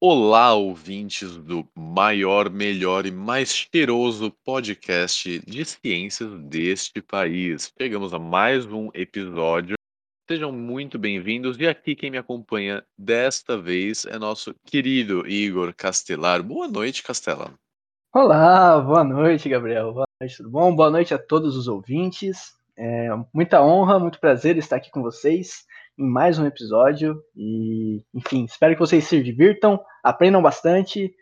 Olá, ouvintes do maior, melhor e mais cheiroso podcast de ciências deste país. Chegamos a mais um episódio. Sejam muito bem-vindos. E aqui quem me acompanha desta vez é nosso querido Igor Castelar. Boa noite, Castelar. Olá, boa noite, Gabriel. Boa noite, tudo bom? Boa noite a todos os ouvintes. É muita honra, muito prazer estar aqui com vocês em mais um episódio. E, enfim, espero que vocês se divirtam, aprendam bastante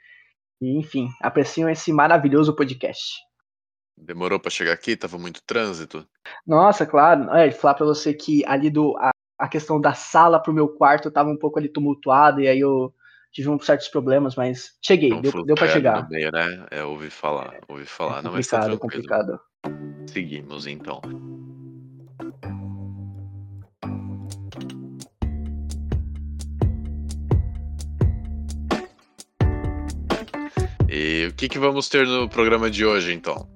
e, enfim, apreciem esse maravilhoso podcast. Demorou para chegar aqui? Tava muito trânsito? Nossa, claro. É, falar para você que ali do a, a questão da sala pro meu quarto tava um pouco ali tumultuado e aí eu tive uns certos problemas, mas cheguei, um deu, deu para chegar. Meio, né? É, ouvi falar, ouvi falar. É Não, mas tá complicado. Seguimos então. E o que, que vamos ter no programa de hoje, então?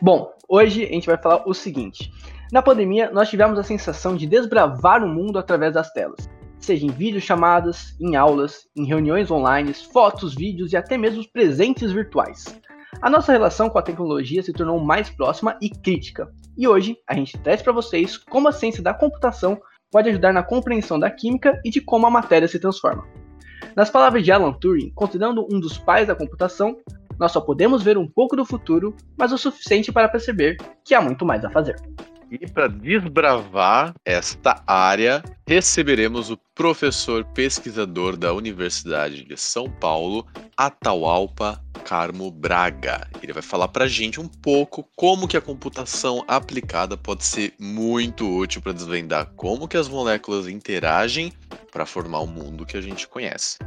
Bom, hoje a gente vai falar o seguinte. Na pandemia, nós tivemos a sensação de desbravar o mundo através das telas, seja em videochamadas, em aulas, em reuniões online, fotos, vídeos e até mesmo presentes virtuais. A nossa relação com a tecnologia se tornou mais próxima e crítica, e hoje a gente traz para vocês como a ciência da computação pode ajudar na compreensão da química e de como a matéria se transforma. Nas palavras de Alan Turing, considerando um dos pais da computação, nós só podemos ver um pouco do futuro, mas o suficiente para perceber que há muito mais a fazer. E para desbravar esta área, receberemos o professor pesquisador da Universidade de São Paulo, Atahualpa Carmo Braga. Ele vai falar para a gente um pouco como que a computação aplicada pode ser muito útil para desvendar como que as moléculas interagem para formar o mundo que a gente conhece.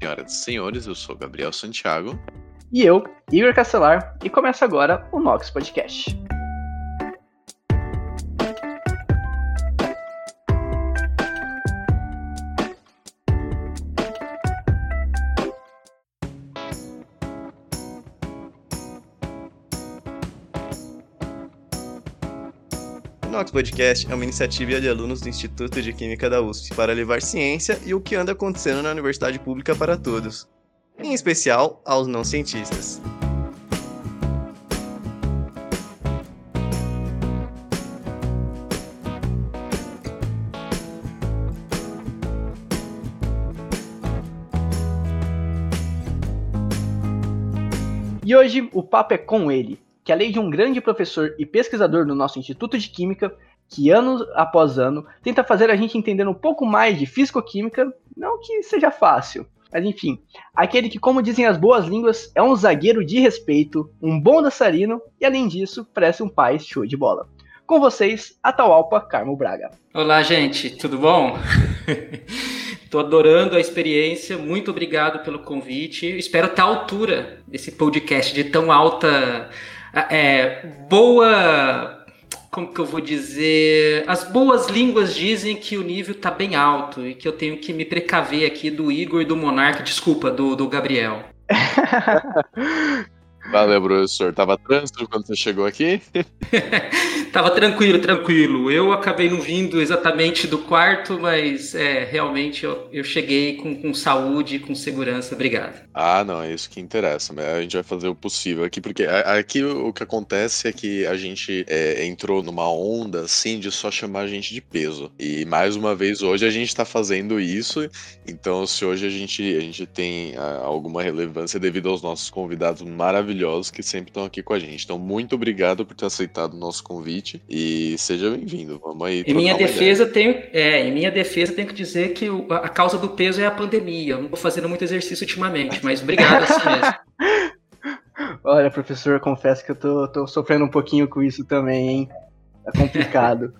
Senhoras e senhores, eu sou Gabriel Santiago. E eu, Igor Castelar, e começa agora o Nox Podcast. Nox Podcast é uma iniciativa de alunos do Instituto de Química da USP para levar ciência e o que anda acontecendo na universidade pública para todos, em especial aos não cientistas. E hoje o papo é com ele, que além de um grande professor e pesquisador no nosso Instituto de Química, que ano após ano tenta fazer a gente entender um pouco mais de fisicoquímica, não que seja fácil, mas enfim, aquele que, como dizem as boas línguas, é um zagueiro de respeito, um bom dançarino e, além disso, parece um pai show de bola. Com vocês, Atahualpa Carmo Braga. Olá, gente, tudo bom? Tô adorando a experiência, muito obrigado pelo convite. Espero estar à altura desse podcast de tão alta é, boa. Como que eu vou dizer? As boas línguas dizem que o nível tá bem alto e que eu tenho que me precaver aqui do Igor e do Monarca, desculpa, do, do Gabriel. Valeu, professor. Tava trânsito quando você chegou aqui? Tava tranquilo, tranquilo. Eu acabei não vindo exatamente do quarto, mas é, realmente eu, eu cheguei com, com saúde com segurança. Obrigado. Ah, não, é isso que interessa. A gente vai fazer o possível aqui, porque aqui o que acontece é que a gente é, entrou numa onda assim de só chamar a gente de peso. E mais uma vez hoje a gente tá fazendo isso. Então, se hoje a gente, a gente tem a, alguma relevância devido aos nossos convidados maravilhosos que sempre estão aqui com a gente. Então, muito obrigado por ter aceitado o nosso convite e seja bem-vindo. Vamos aí. Em minha defesa, tenho, é, em minha defesa, tenho que dizer que o, a causa do peso é a pandemia. Eu não estou fazendo muito exercício ultimamente, mas obrigado assim mesmo. Olha, professor, confesso que eu tô, tô sofrendo um pouquinho com isso também, hein? É complicado.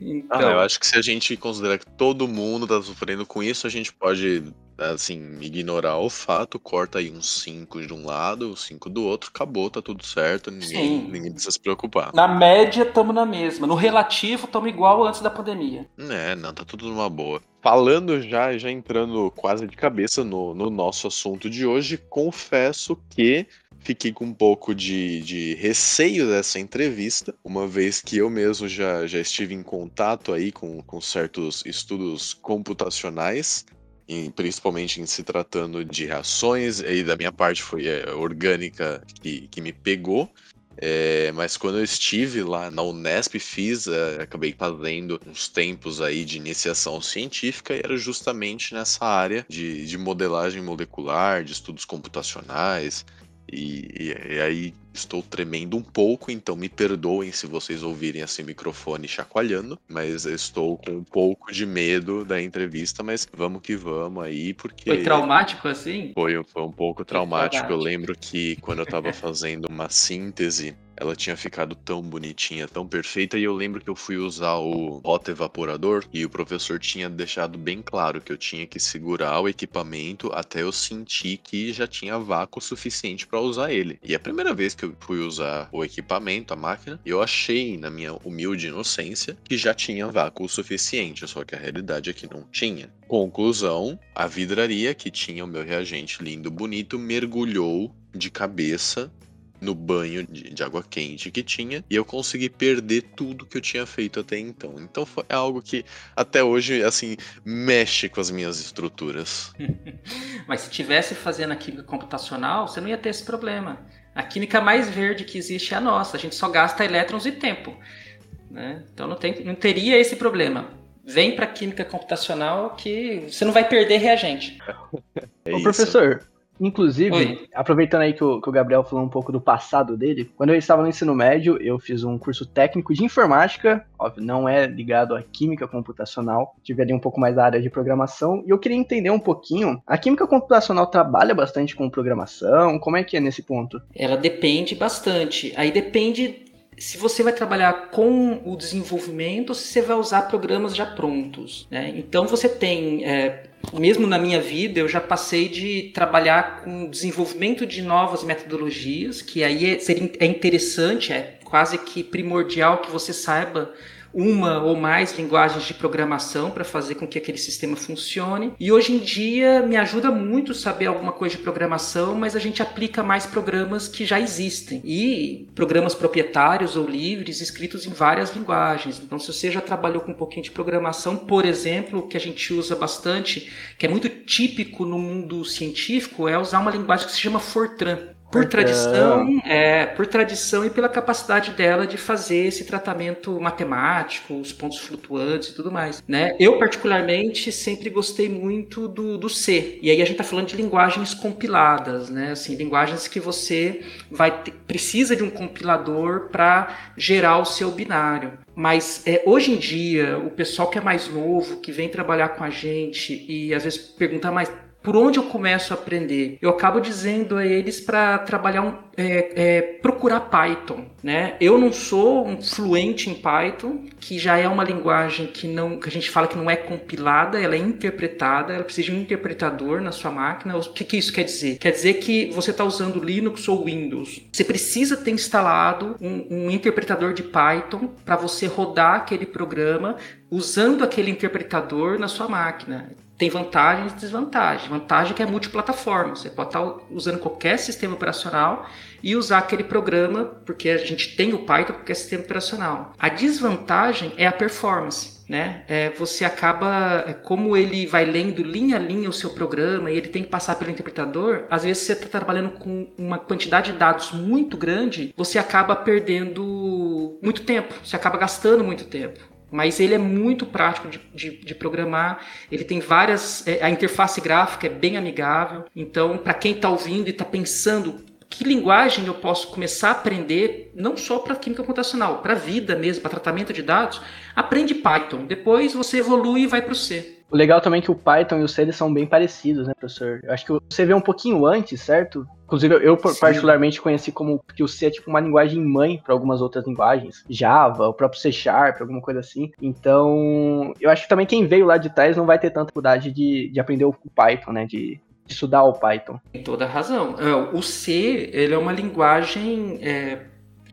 então... Ah, eu acho que se a gente considerar que todo mundo tá sofrendo com isso, a gente pode assim, ignorar o fato, corta aí uns 5 de um lado, 5 do outro, acabou, tá tudo certo, ninguém, ninguém precisa se preocupar. Na média, estamos na mesma. No relativo, estamos igual antes da pandemia. É, não, tá tudo numa boa. Falando já, já entrando quase de cabeça no, no nosso assunto de hoje, confesso que fiquei com um pouco de, de receio dessa entrevista, uma vez que eu mesmo já, já estive em contato aí com, com certos estudos computacionais em, principalmente em se tratando de reações, e da minha parte foi é, orgânica que, que me pegou. É, mas quando eu estive lá na Unesp, fiz, é, acabei fazendo uns tempos aí de iniciação científica e era justamente nessa área de, de modelagem molecular, de estudos computacionais, e, e, aí estou tremendo um pouco, então me perdoem se vocês ouvirem esse microfone chacoalhando, mas estou com um pouco de medo da entrevista, mas vamos que vamos aí, porque. Foi traumático assim? Foi, foi um pouco traumático. Eu lembro que quando eu estava fazendo uma síntese ela tinha ficado tão bonitinha, tão perfeita, e eu lembro que eu fui usar o rota evaporador e o professor tinha deixado bem claro que eu tinha que segurar o equipamento até eu sentir que já tinha vácuo suficiente para usar ele. E é a primeira vez que eu fui usar o equipamento, a máquina, eu achei, na minha humilde inocência, que já tinha vácuo suficiente, só que a realidade é que não tinha. Conclusão: a vidraria que tinha o meu reagente lindo, bonito, mergulhou de cabeça no banho de, de, água quente que tinha e eu consegui perder tudo que eu tinha feito até então. Então foi algo que até hoje, assim, mexe com as minhas estruturas. Mas se tivesse fazendo a química computacional, você não ia ter esse problema. A química mais verde que existe é a nossa, a gente só gasta elétrons e tempo. Né? Então não, tem, não teria esse problema. Vem para química computacional que você não vai perder reagente. É Ô, professor, Inclusive, Oi. aproveitando aí que o, que o, Gabriel falou um pouco do passado dele, quando eu estava no ensino médio, eu fiz um curso técnico de informática, óbvio, não é ligado à química computacional, tive ali um pouco mais da área de programação, e eu queria entender um pouquinho, a química computacional trabalha bastante com programação, como é que é nesse ponto? Ela depende bastante, aí depende se você vai trabalhar com o desenvolvimento ou se você vai usar programas já prontos. Né? Então você tem é, mesmo na minha vida, eu já passei de trabalhar com desenvolvimento de novas metodologias, que aí é, seria, é interessante, é quase que primordial que você saiba uma ou mais linguagens de programação para fazer com que aquele sistema funcione. E hoje em dia me ajuda muito saber alguma coisa de programação, mas a gente aplica mais programas que já existem e programas proprietários ou livres escritos em várias linguagens. Então, se você já trabalhou com um pouquinho de programação, por exemplo, que a gente usa bastante, que é muito típico no mundo científico, é usar uma linguagem que se chama Fortran. Por tradição, é, por tradição e pela capacidade dela de fazer esse tratamento matemático, os pontos flutuantes e tudo mais. Né? Eu, particularmente, sempre gostei muito do, do C. E aí a gente está falando de linguagens compiladas, né? Assim, linguagens que você vai ter, precisa de um compilador para gerar o seu binário. Mas é, hoje em dia, o pessoal que é mais novo, que vem trabalhar com a gente e às vezes pergunta, mas por onde eu começo a aprender? Eu acabo dizendo a eles para trabalhar um, é, é, procurar Python, né? Eu não sou um fluente em Python, que já é uma linguagem que não, que a gente fala que não é compilada, ela é interpretada, ela precisa de um interpretador na sua máquina. O que, que isso quer dizer? Quer dizer que você está usando Linux ou Windows. Você precisa ter instalado um, um interpretador de Python para você rodar aquele programa usando aquele interpretador na sua máquina tem vantagens e desvantagens. Vantagem é que é multiplataforma. Você pode estar usando qualquer sistema operacional e usar aquele programa, porque a gente tem o Python porque é sistema operacional. A desvantagem é a performance. Né? É, você acaba, é, como ele vai lendo linha a linha o seu programa e ele tem que passar pelo interpretador, às vezes você está trabalhando com uma quantidade de dados muito grande, você acaba perdendo muito tempo, você acaba gastando muito tempo mas ele é muito prático de, de, de programar. Ele tem várias. É, a interface gráfica é bem amigável. Então, para quem está ouvindo e está pensando que linguagem eu posso começar a aprender, não só para química computacional, para vida mesmo, para tratamento de dados, aprende Python. Depois você evolui e vai para o C. O legal também é que o Python e o C eles são bem parecidos, né, professor? Eu acho que você vê um pouquinho antes, certo? Inclusive, eu Sim. particularmente conheci como que o C é tipo uma linguagem mãe para algumas outras linguagens. Java, o próprio C Sharp, alguma coisa assim. Então, eu acho que também quem veio lá de trás não vai ter tanta dificuldade de, de aprender o Python, né? De, de estudar o Python. Tem toda razão. É, o C, ele é uma linguagem... É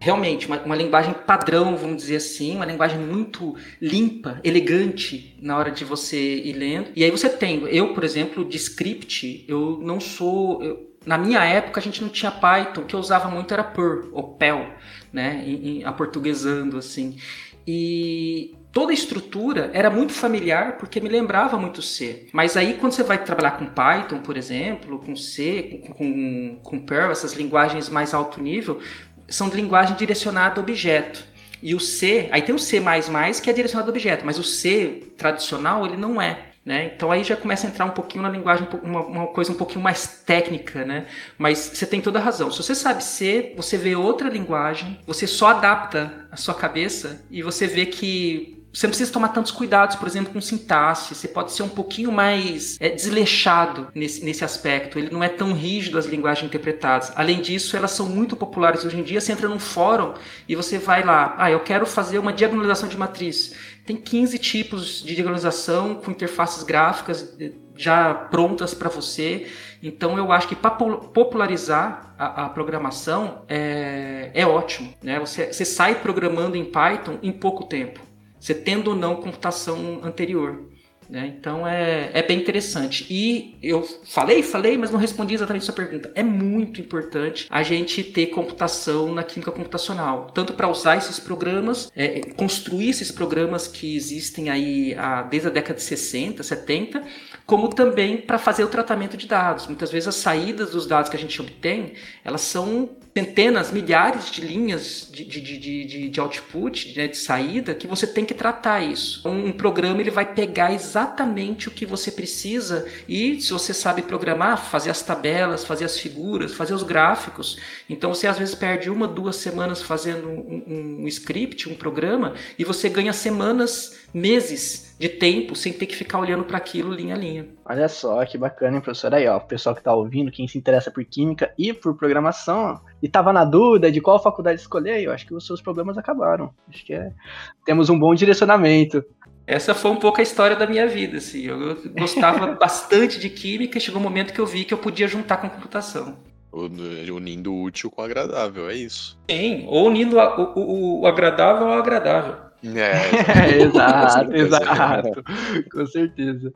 realmente uma, uma, linguagem padrão, vamos dizer assim, uma linguagem muito limpa, elegante na hora de você ir lendo. E aí você tem, eu, por exemplo, de script, eu não sou. Eu, na minha época a gente não tinha Python, o que eu usava muito era Perl, ou Perl, né, em, em, aportuguesando assim. E toda a estrutura era muito familiar porque me lembrava muito C. Mas aí quando você vai trabalhar com Python, por exemplo, com C, com, com, com Perl, essas linguagens mais alto nível, são de linguagem direcionada a objeto. E o C, aí tem o C++ que é direcionado a objeto, mas o C tradicional ele não é. Né? Então aí já começa a entrar um pouquinho na linguagem, uma, uma, coisa um pouquinho mais técnica, né? Mas você tem toda a razão. Se você sabe C, você vê outra linguagem, você só adapta a sua cabeça e você vê que você não precisa tomar tantos cuidados, por exemplo, com sintaxe. Você pode ser um pouquinho mais é, desleixado nesse, nesse aspecto. Ele não é tão rígido as linguagens interpretadas. Além disso, elas são muito populares hoje em dia. Você entra num fórum e você vai lá. Ah, eu quero fazer uma diagonalização de matriz. Tem 15 tipos de diagonalização com interfaces gráficas já prontas para você. Então eu acho que para popularizar a, a programação é, é ótimo. Né? Você, você sai programando em Python em pouco tempo você tendo ou não computação anterior. Né? Então é, é bem interessante. E eu falei, falei, mas não respondi exatamente a sua pergunta. É muito importante a gente ter computação na química computacional, tanto para usar esses programas, é, construir esses programas que existem aí a, desde a década de 60, 70, como também para fazer o tratamento de dados. Muitas vezes as saídas dos dados que a gente obtém, elas são centenas, milhares de linhas de, de, de, de, output, né, de saída, que você tem que tratar isso. Um, programa ele vai pegar exatamente o que você precisa e, se você sabe programar, fazer as tabelas, fazer as figuras, fazer os gráficos. Então você às vezes perde uma, duas semanas fazendo um, um, script, um programa, e você ganha semanas, meses de tempo sem ter que ficar olhando para aquilo linha a linha. Olha só que bacana, hein, professor? Aí, ó, o pessoal que tá ouvindo, quem se interessa por química e por programação, e tava na dúvida de qual faculdade escolher, eu acho que os seus problemas acabaram. Acho que é... temos um bom direcionamento. Essa foi um pouco a história da minha vida, assim. Eu gostava bastante de química e chegou um momento que eu vi que eu podia juntar com computação. Unindo o útil com o agradável, é isso. Sim, ou unindo o, o, o agradável ao agradável. É, exato, exato. Com certeza.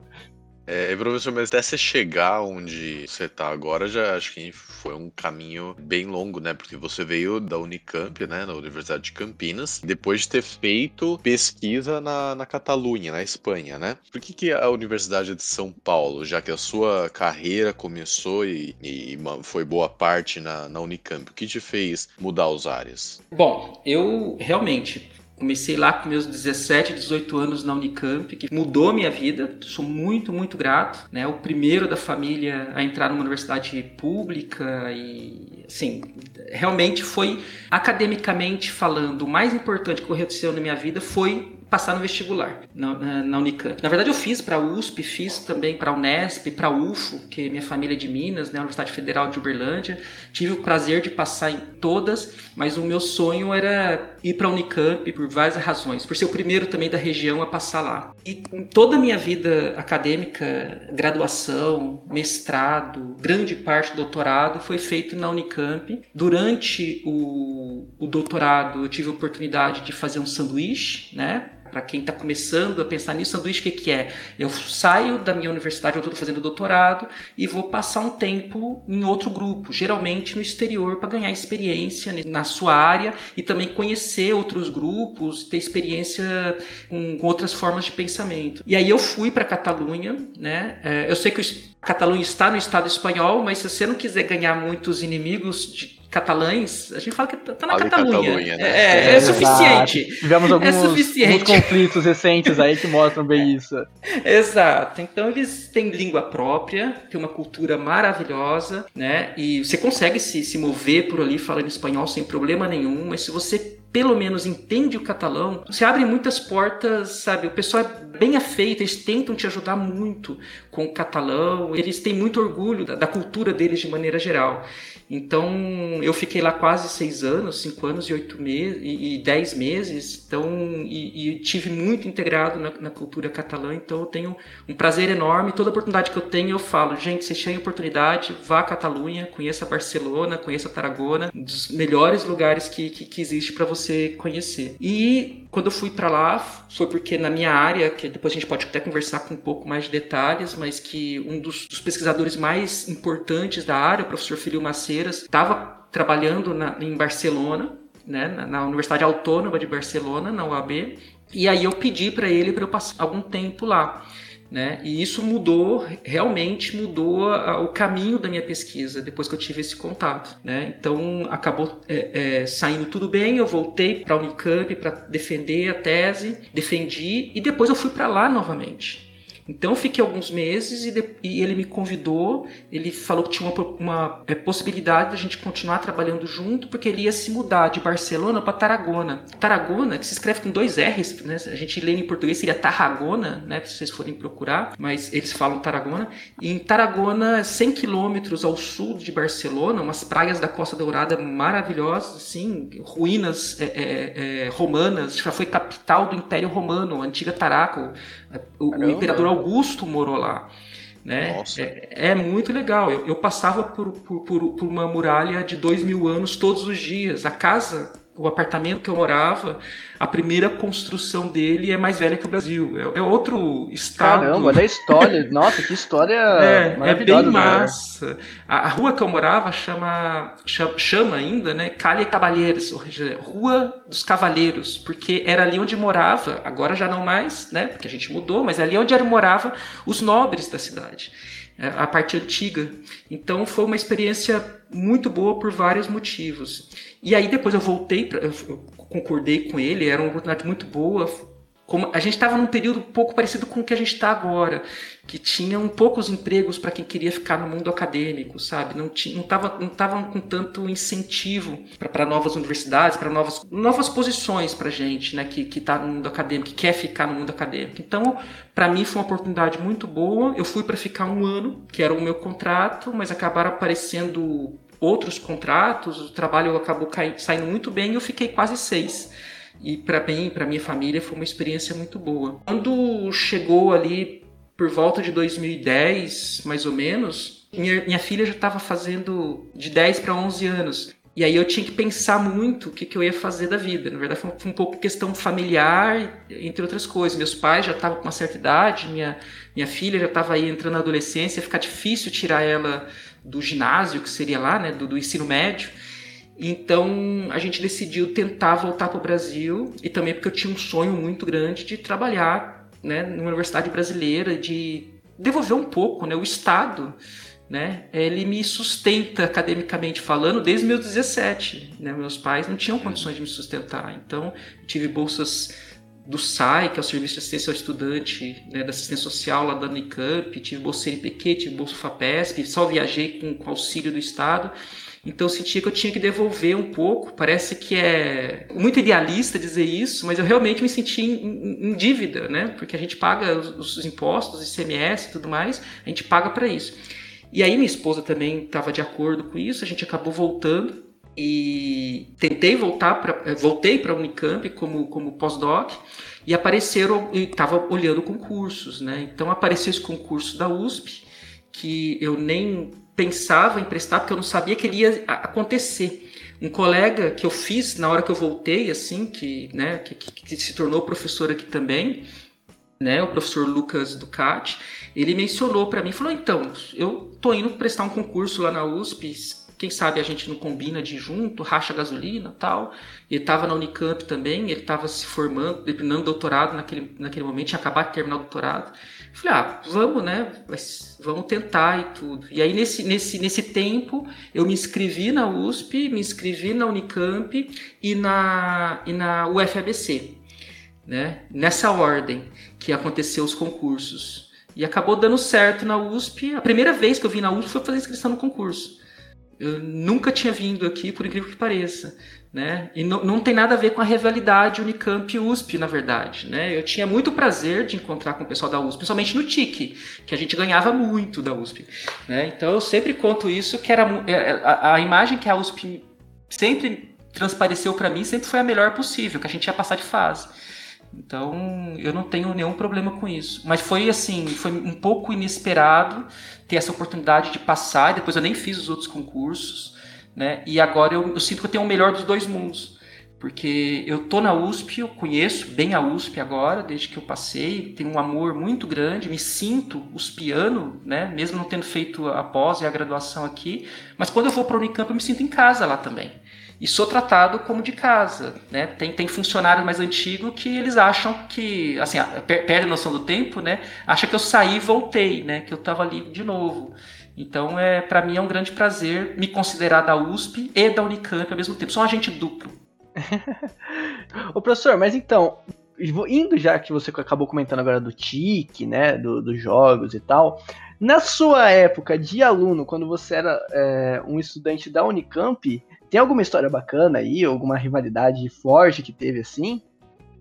É, professor, mas até você chegar onde você está agora, já acho que foi um caminho bem longo, né? Porque você veio da Unicamp, né? Na Universidade de Campinas, depois de ter feito pesquisa na, na Catalunha, na Espanha, né? Por que, que a Universidade de São Paulo, já que a sua carreira começou e, e foi boa parte na, na Unicamp, o que te fez mudar os áreas? Bom, eu realmente Comecei lá com meus 17, 18 anos na Unicamp, que mudou minha vida. Sou muito, muito grato. Né? O primeiro da família a entrar numa universidade pública e, assim, realmente foi, academicamente falando, o mais importante que aconteceu na minha vida foi passar no vestibular na, na, Unicamp. Na verdade, eu fiz para a USP, fiz também para a Unesp, para a UFO, que é minha família é de Minas, né, Universidade Federal de Uberlândia. Tive o prazer de passar em todas, mas o meu sonho era ir para a Unicamp por várias razões. Por ser o primeiro também da região a passar lá. E toda a minha vida acadêmica, graduação, mestrado, grande parte do doutorado foi feito na Unicamp. Durante o, o doutorado, eu tive a oportunidade de fazer um sanduíche, né? Para quem está começando a pensar nisso, sanduíche o que, que é? Eu saio da minha universidade, eu estou fazendo doutorado e vou passar um tempo em outro grupo, geralmente no exterior, para ganhar experiência na sua área e também conhecer outros grupos, ter experiência com, outras formas de pensamento. E aí eu fui para Catalunha, né? É, eu sei que Catalunha está no Estado espanhol, mas se você não quiser ganhar muitos inimigos de catalães, a gente fala que tá na Catalunha. Catalunha né? é, é, é, suficiente. Tivemos alguns, é suficiente. alguns conflitos recentes aí que mostram bem isso. Exato. Então eles têm língua própria, têm uma cultura maravilhosa, né? E você consegue se, se mover por ali falando espanhol sem problema nenhum, mas se você pelo menos entende o catalão, você abre muitas portas, sabe? O pessoal é bem afeito, eles tentam te ajudar muito com o catalão, eles têm muito orgulho da, da cultura deles de maneira geral. Então eu fiquei lá quase seis anos, cinco anos e oito meses e, e dez meses. Então e, e tive muito integrado na, na, cultura catalã. Então eu tenho um prazer enorme. Toda oportunidade que eu tenho eu falo, gente, vocês têm oportunidade, vá à Catalunha, conheça Barcelona, conheça Tarragona, um dos melhores lugares que, que, que existe para você conhecer. E quando eu fui para lá foi porque na minha área, que depois a gente pode até conversar com um pouco mais de detalhes, mas que um dos, dos pesquisadores mais importantes da área, o professor Filio Macedo estava trabalhando na, em Barcelona, né, na, na, Universidade Autônoma de Barcelona, na UAB, E aí eu pedi para ele para eu passar algum tempo lá. Né? E isso mudou, realmente mudou a, o caminho da minha pesquisa depois que eu tive esse contato. Né? Então acabou é, é, saindo tudo bem, eu voltei para a Unicamp para defender a tese, defendi e depois eu fui para lá novamente. Então eu fiquei alguns meses e, de, e, ele me convidou, ele falou que tinha uma, uma é, possibilidade de a gente continuar trabalhando junto, porque ele ia se mudar de Barcelona para Tarragona. Tarragona, que se escreve com dois R's, né? a gente lê em português seria Tarragona, né? se vocês forem procurar, mas eles falam Tarragona. E em Tarragona, 100 quilômetros ao sul de Barcelona, umas praias da Costa Dourada maravilhosas, assim, ruínas é, é, é romanas, já foi capital do Império Romano, antiga Taraco, o, o imperador Augusto morou lá. Né? É, é, muito legal. Eu, eu passava por, por, por, por uma muralha de dois mil anos todos os dias. A casa o apartamento que eu morava, a primeira construção dele é mais velha que o Brasil. É, é outro estado. Caramba, olha a história. Nossa, que história é, é bem né? massa. A, a, rua que eu morava chama, chama, chama ainda, né? Calle Cavalheiros, ou seja, Rua dos Cavaleiros, porque era ali onde morava, agora já não mais, né? Porque a gente mudou, mas é ali onde era, morava os nobres da cidade. É, a parte antiga. Então foi uma experiência muito boa por vários motivos. E aí depois eu voltei, pra, eu concordei com ele, era uma oportunidade muito boa. Como a gente estava num período um pouco parecido com o que a gente está agora, que tinham poucos empregos para quem queria ficar no mundo acadêmico, sabe? Não tinha, não tava, não tava com tanto incentivo para novas universidades, para novas, novas posições para gente, né? Que que está no mundo acadêmico, que quer ficar no mundo acadêmico. Então, para mim foi uma oportunidade muito boa. Eu fui para ficar um ano, que era o meu contrato, mas acabaram aparecendo outros contratos, o trabalho acabou caindo, saindo muito bem e eu fiquei quase seis. E para mim, para minha família, foi uma experiência muito boa. Quando chegou ali por volta de 2010, mais ou menos, minha, minha filha já estava fazendo de 10 para 11 anos. E aí eu tinha que pensar muito o que, que eu ia fazer da vida. Na verdade, foi um, foi um pouco questão familiar, entre outras coisas. Meus pais já estavam com uma certa idade, minha, minha filha já estava aí entrando na adolescência, ficar difícil tirar ela do ginásio, que seria lá, né, do, do ensino médio. Então a gente decidiu tentar voltar para o Brasil e também porque eu tinha um sonho muito grande de trabalhar né, numa universidade brasileira, de devolver um pouco né, o Estado. Né, ele me sustenta academicamente falando desde meus 17. Né, meus pais não tinham condições de me sustentar, então tive bolsas do SAI, que é o Serviço de Assistência ao Estudante né, da Assistência Social lá da Unicamp, tive bolsa CNPq, tive bolsa FAPESP, só viajei com, com auxílio do Estado. Então eu sentia que eu tinha que devolver um pouco. Parece que é muito idealista dizer isso, mas eu realmente me senti em, em dívida, né? Porque a gente paga os, os impostos, ICMS e tudo mais, a gente paga para isso. E aí minha esposa também estava de acordo com isso, a gente acabou voltando e tentei voltar para eh, voltei para a Unicamp como como pós-doc e apareceram e estava olhando concursos, né? Então apareceu esse concurso da USP que eu nem pensava em prestar porque eu não sabia que ele ia acontecer. Um colega que eu fiz na hora que eu voltei, assim, que, né, que, que, se tornou professor aqui também, né, o professor Lucas Ducati, ele mencionou para mim, falou: então, eu tô indo prestar um concurso lá na USP quem sabe a gente não combina de junto, racha gasolina tal. Ele estava na Unicamp também, ele estava se formando, terminando doutorado naquele, naquele momento, tinha acabado de terminar o doutorado. Falei, ah, vamos, né? Vamos tentar e tudo. E aí, nesse, nesse, nesse tempo, eu me inscrevi na USP, me inscrevi na Unicamp e na, e na UFABC. Né? Nessa ordem que aconteceu os concursos. E acabou dando certo na USP. A primeira vez que eu vim na USP foi fazer inscrição no concurso. Eu nunca tinha vindo aqui, por incrível que pareça. Né? E não, não tem nada a ver com a rivalidade Unicamp USP, na verdade. Né? Eu tinha muito prazer de encontrar com o pessoal da USP, principalmente no TIC, que a gente ganhava muito da USP. Né? Então eu sempre conto isso, que era é, é, a, a imagem que a USP sempre transpareceu para mim sempre foi a melhor possível, que a gente ia passar de fase. Então, eu não tenho nenhum problema com isso. Mas foi assim, foi um pouco inesperado ter essa oportunidade de passar, e depois eu nem fiz os outros concursos, né? E agora eu, eu sinto que eu tenho o melhor dos dois mundos. porque eu tô na USP, eu conheço bem a USP agora, desde que eu passei, tenho um amor muito grande, me sinto uspiano, né, mesmo não tendo feito a pós e a graduação aqui, mas quando eu vou para a Unicamp eu me sinto em casa lá também. E sou tratado como de casa, né? Tem, tem funcionário mais antigo que eles acham que, assim, perde a noção do tempo, né? Acha que eu saí e voltei, né? Que eu estava ali de novo. Então, é, para mim é um grande prazer me considerar da USP e da Unicamp ao mesmo tempo. Sou um agente duplo. Ô professor, mas então, indo já que você acabou comentando agora do TIC, né, do, dos jogos e tal, na sua época de aluno, quando você era é, um estudante da Unicamp, tem alguma história bacana aí, alguma rivalidade forte que teve assim?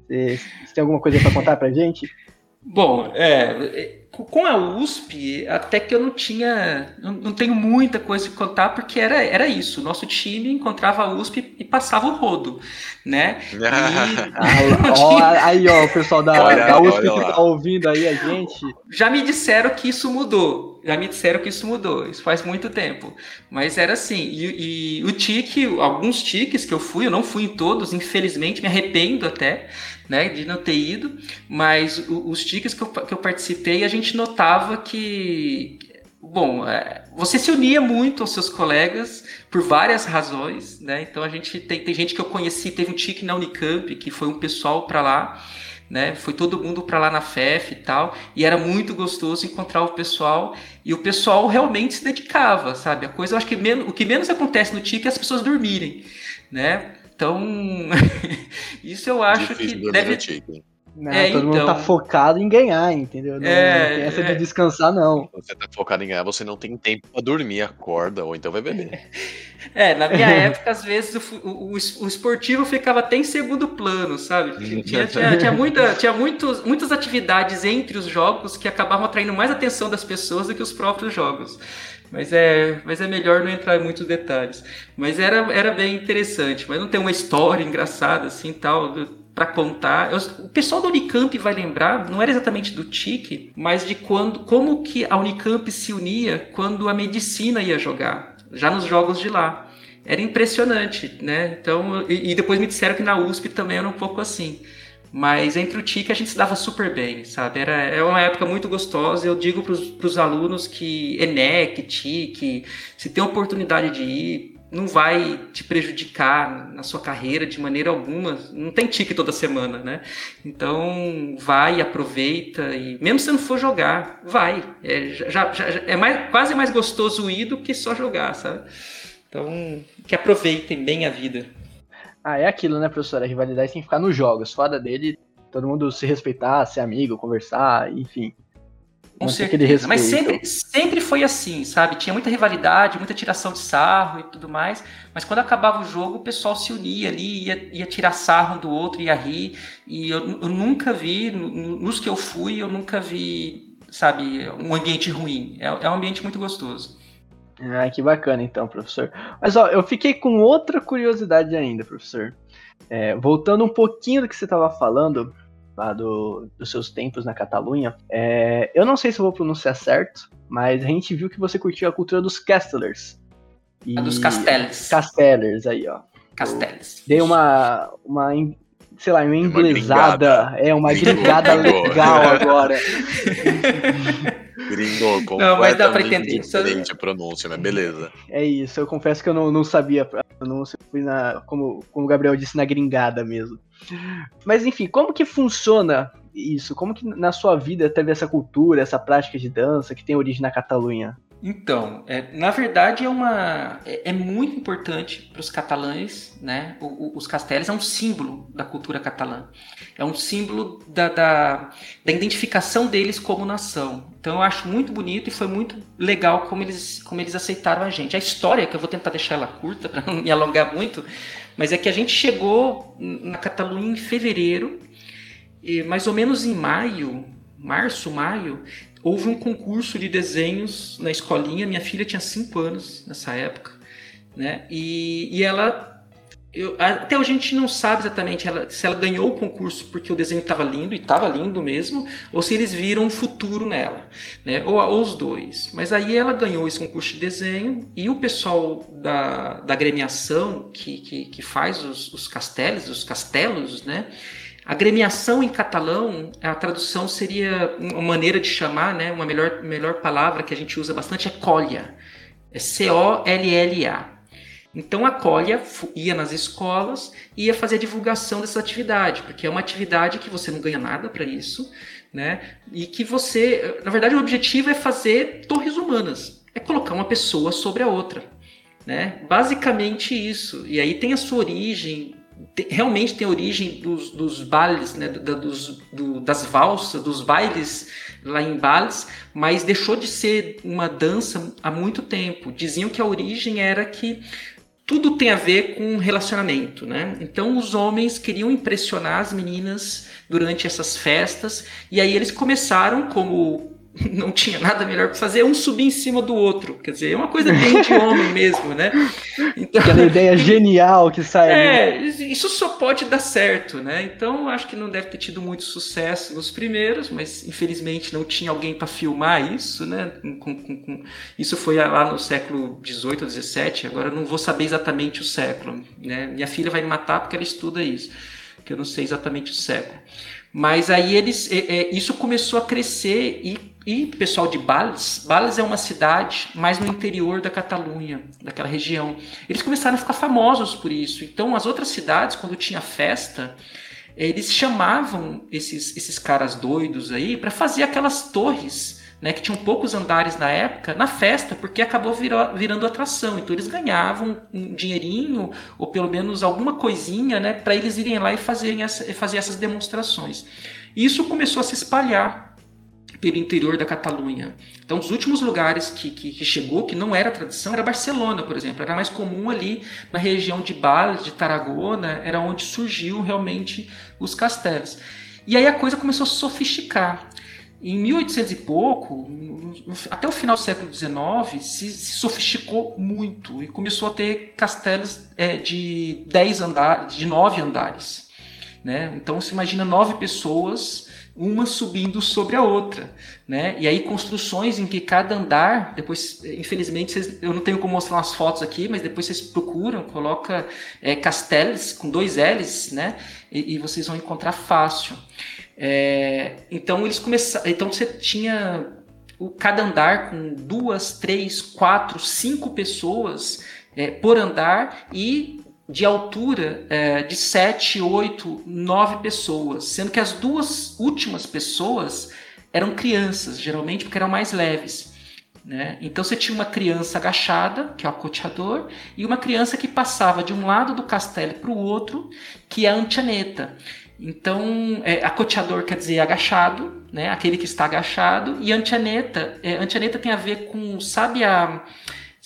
Você, tem alguma coisa para contar pra gente? Bom, é, com a USP, até que eu não tinha, não, tenho muita coisa de contar, porque era, era isso. Nosso time encontrava a USP e passava o rodo, né? E... ah, ó, aí, ó, o pessoal da, olha, da USP que tá ouvindo aí a gente. Já me disseram que isso mudou. Já me disseram que isso mudou. Isso faz muito tempo. Mas era assim. E, e o TIC, alguns TICs que eu fui, eu não fui em todos, infelizmente, me arrependo até né, de não ter ido, mas os tickets que eu, que eu participei, a gente notava que, bom, é, você se unia muito aos seus colegas por várias razões, né? Então a gente tem, tem gente que eu conheci, teve um tique na Unicamp, que foi um pessoal para lá, né? Foi todo mundo para lá na FEF e tal, e era muito gostoso encontrar o pessoal, e o pessoal realmente se dedicava, sabe? A coisa, eu acho que menos, o que menos acontece no tique é as pessoas dormirem, né? Então, isso eu acho Difícil que deve. Não, é, todo então... mundo tá então. focado em ganhar, entendeu? Não, é, não tem essa é... de descansar, não. Você tá focado em ganhar, você não tem tempo pra dormir, acorda, ou então vai beber. É, na minha época, às vezes, o, o, o, esportivo ficava até em segundo plano, sabe? Tinha, tinha, tinha, muita, tinha muitos, muitas atividades entre os jogos que acabavam atraindo mais atenção das pessoas do que os próprios jogos. Mas é, mas é melhor não entrar em muitos detalhes. Mas era, era bem interessante. Mas não tem uma história engraçada assim tal para contar. Eu, o pessoal da Unicamp vai lembrar, não era exatamente do TIC, mas de quando, como que a Unicamp se unia quando a medicina ia jogar, já nos jogos de lá. Era impressionante, né? Então, e, e depois me disseram que na USP também era um pouco assim. Mas entre o TIC a gente se dava super bem, sabe? Era, é uma época muito gostosa. Eu digo para os alunos que ENEC, TIC, se tem oportunidade de ir, não vai te prejudicar na sua carreira de maneira alguma. Não tem TIC toda semana, né? Então vai, aproveita e mesmo se não for jogar, vai. É, já, já, é mais, quase mais gostoso ir do que só jogar, sabe? Então que aproveitem bem a vida. Ah, é aquilo, né, professor? A rivalidade tem que ficar nos jogos. Fora dele, todo mundo se respeitar, ser amigo, conversar, enfim. Com certeza. Mas sempre, sempre foi assim, sabe? Tinha muita rivalidade, muita tiração de sarro e tudo mais. Mas quando acabava o jogo, o pessoal se unia ali, ia, ia tirar sarro um do outro, ia rir. E eu, eu nunca vi, nos que eu fui, eu nunca vi, sabe, um ambiente ruim. É, é um ambiente muito gostoso. Ah, que bacana então, professor. Mas ó, eu fiquei com outra curiosidade ainda, professor. É, voltando um pouquinho do que você estava falando, lá do, dos seus tempos na Catalunha, é, eu não sei se eu vou pronunciar certo, mas a gente viu que você curtiu a cultura dos Castellers. E... A dos Castellers. Castellers, aí, ó. Castellers. Dei uma, uma, sei lá, uma inglesada, é, uma gringada legal agora. Gringo, não, mas dá pra entender. diferente a pronúncia, mas beleza. É isso, eu confesso que eu não, não sabia a pronúncia, fui na, como, como o Gabriel disse, na gringada mesmo. Mas enfim, como que funciona isso? Como que na sua vida teve essa cultura, essa prática de dança que tem origem na Catalunha? Então, é, na verdade é uma é, é muito importante para os catalães, né? O, o, os castelos é um símbolo da cultura catalã, é um símbolo da, da, da, identificação deles como nação. Então eu acho muito bonito e foi muito legal como eles como eles aceitaram a gente. A história que eu vou tentar deixar ela curta para não me alongar muito, mas é que a gente chegou na Catalunha em fevereiro, mais ou menos em maio, março, maio, houve um concurso de desenhos na escolinha. Minha filha tinha 5 anos nessa época, né? E, e ela eu, até hoje a gente não sabe exatamente ela, se ela ganhou o concurso porque o desenho estava lindo, e estava lindo mesmo, ou se eles viram um futuro nela, né? ou, ou, os dois. Mas aí ela ganhou esse concurso de desenho, e o pessoal da, da gremiação que, que, que faz os, os castelos, os castelos, né? A gremiação em catalão, a tradução seria uma maneira de chamar, né? uma melhor, melhor palavra que a gente usa bastante é colha. É C-O-L-L-A. Então a Colia ia nas escolas e ia fazer a divulgação dessa atividade, porque é uma atividade que você não ganha nada para isso, né? E que você, na verdade, o objetivo é fazer torres humanas, é colocar uma pessoa sobre a outra, né? Basicamente isso. E aí tem a sua origem, realmente tem origem dos, dos bailes, né? Do, dos, do, das valsas, dos bailes lá em Bales, mas deixou de ser uma dança há muito tempo. Diziam que a origem era que tudo tem a ver com relacionamento, né? Então os homens queriam impressionar as meninas durante essas festas e aí eles começaram como não tinha nada melhor para fazer, um subir em cima do outro. Quer dizer, é uma coisa bem de homem mesmo, né? Então, Aquela ideia genial que sai. É, isso só pode dar certo, né? Então, acho que não deve ter tido muito sucesso nos primeiros, mas infelizmente não tinha alguém para filmar isso, né? Com, com, com... Isso foi lá no século XVIII ou XVII, agora não vou saber exatamente o século, né? Minha filha vai me matar porque ela estuda isso, que eu não sei exatamente o século. Mas aí eles, é, é, isso começou a crescer e e pessoal de Bales, Bales é uma cidade mais no interior da Catalunha, daquela região. Eles começaram a ficar famosos por isso. Então, as outras cidades, quando tinha festa, eles chamavam esses, esses caras doidos aí para fazer aquelas torres, né, que tinham poucos andares na época, na festa, porque acabou virou, virando atração. Então, eles ganhavam um dinheirinho, ou pelo menos alguma coisinha, né, para eles irem lá e fazerem essa, fazer essas demonstrações. E isso começou a se espalhar pelo interior da Catalunha. Então, os últimos lugares que, que, que, chegou, que não era tradição, era Barcelona, por exemplo. Era mais comum ali na região de Bales, de Tarragona, era onde surgiu realmente os castelos. E aí a coisa começou a sofisticar. Em 1800 e pouco, até o final do século XIX, se, se sofisticou muito e começou a ter castelos é, de 10 andares, de 9 andares. Né? Então, se imagina nove pessoas uma subindo sobre a outra, né? E aí construções em que cada andar, depois, infelizmente, vocês, eu não tenho como mostrar umas fotos aqui, mas depois vocês procuram, coloca é, castelos com dois L's, né? E, e vocês vão encontrar fácil. É, então eles começaram, então você tinha o, cada andar com duas, três, quatro, cinco pessoas é, por andar e de altura é, de 7, 8, 9 pessoas, sendo que as duas últimas pessoas eram crianças, geralmente porque eram mais leves. Né? Então você tinha uma criança agachada, que é o acoteador, e uma criança que passava de um lado do castelo para o outro, que é a antianeta. Então, é, acoteador quer dizer agachado, né? aquele que está agachado, e antianeta, é, antianeta tem a ver com, sabe a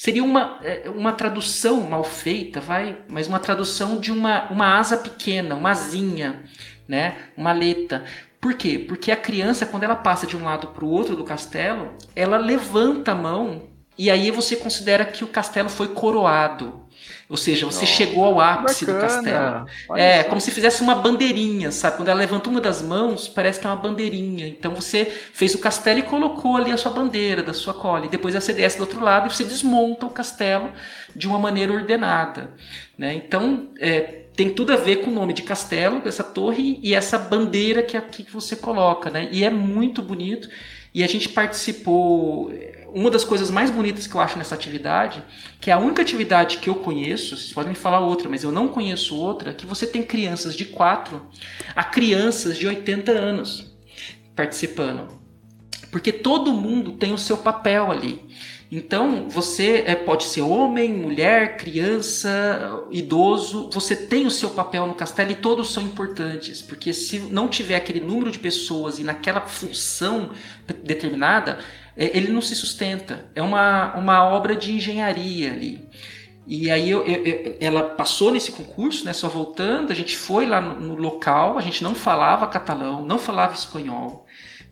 Seria uma, é, uma tradução mal feita, vai, mas uma tradução de uma, uma asa pequena, uma asinha, né? uma aleta. Por quê? Porque a criança, quando ela passa de um lado para o outro do castelo, ela levanta a mão e aí você considera que o castelo foi coroado. Ou seja, você Nossa, chegou ao ápice bacana. do castelo. Olha é, como se fizesse uma bandeirinha, sabe? Quando ela levanta uma das mãos, parece que é uma bandeirinha. Então você fez o castelo e colocou ali a sua bandeira da sua cola. E depois você desce do outro lado e você desmonta o castelo de uma maneira ordenada. Né? Então, é, tem tudo a ver com o nome de castelo, essa torre e essa bandeira que aqui você coloca. Né? E é muito bonito. E a gente participou uma das coisas mais bonitas que eu acho nessa atividade, que é a única atividade que eu conheço, vocês podem me falar outra, mas eu não conheço outra, que você tem crianças de 4 a crianças de 80 anos participando. Porque todo mundo tem o seu papel ali. Então, você é, pode ser homem, mulher, criança, idoso, você tem o seu papel no castelo e todos são importantes, porque se não tiver aquele número de pessoas e naquela função determinada, é, ele não se sustenta. É uma, uma obra de engenharia ali. E aí eu, eu, ela passou nesse concurso, né, só voltando, a gente foi lá no, no, local, a gente não falava catalão, não falava espanhol,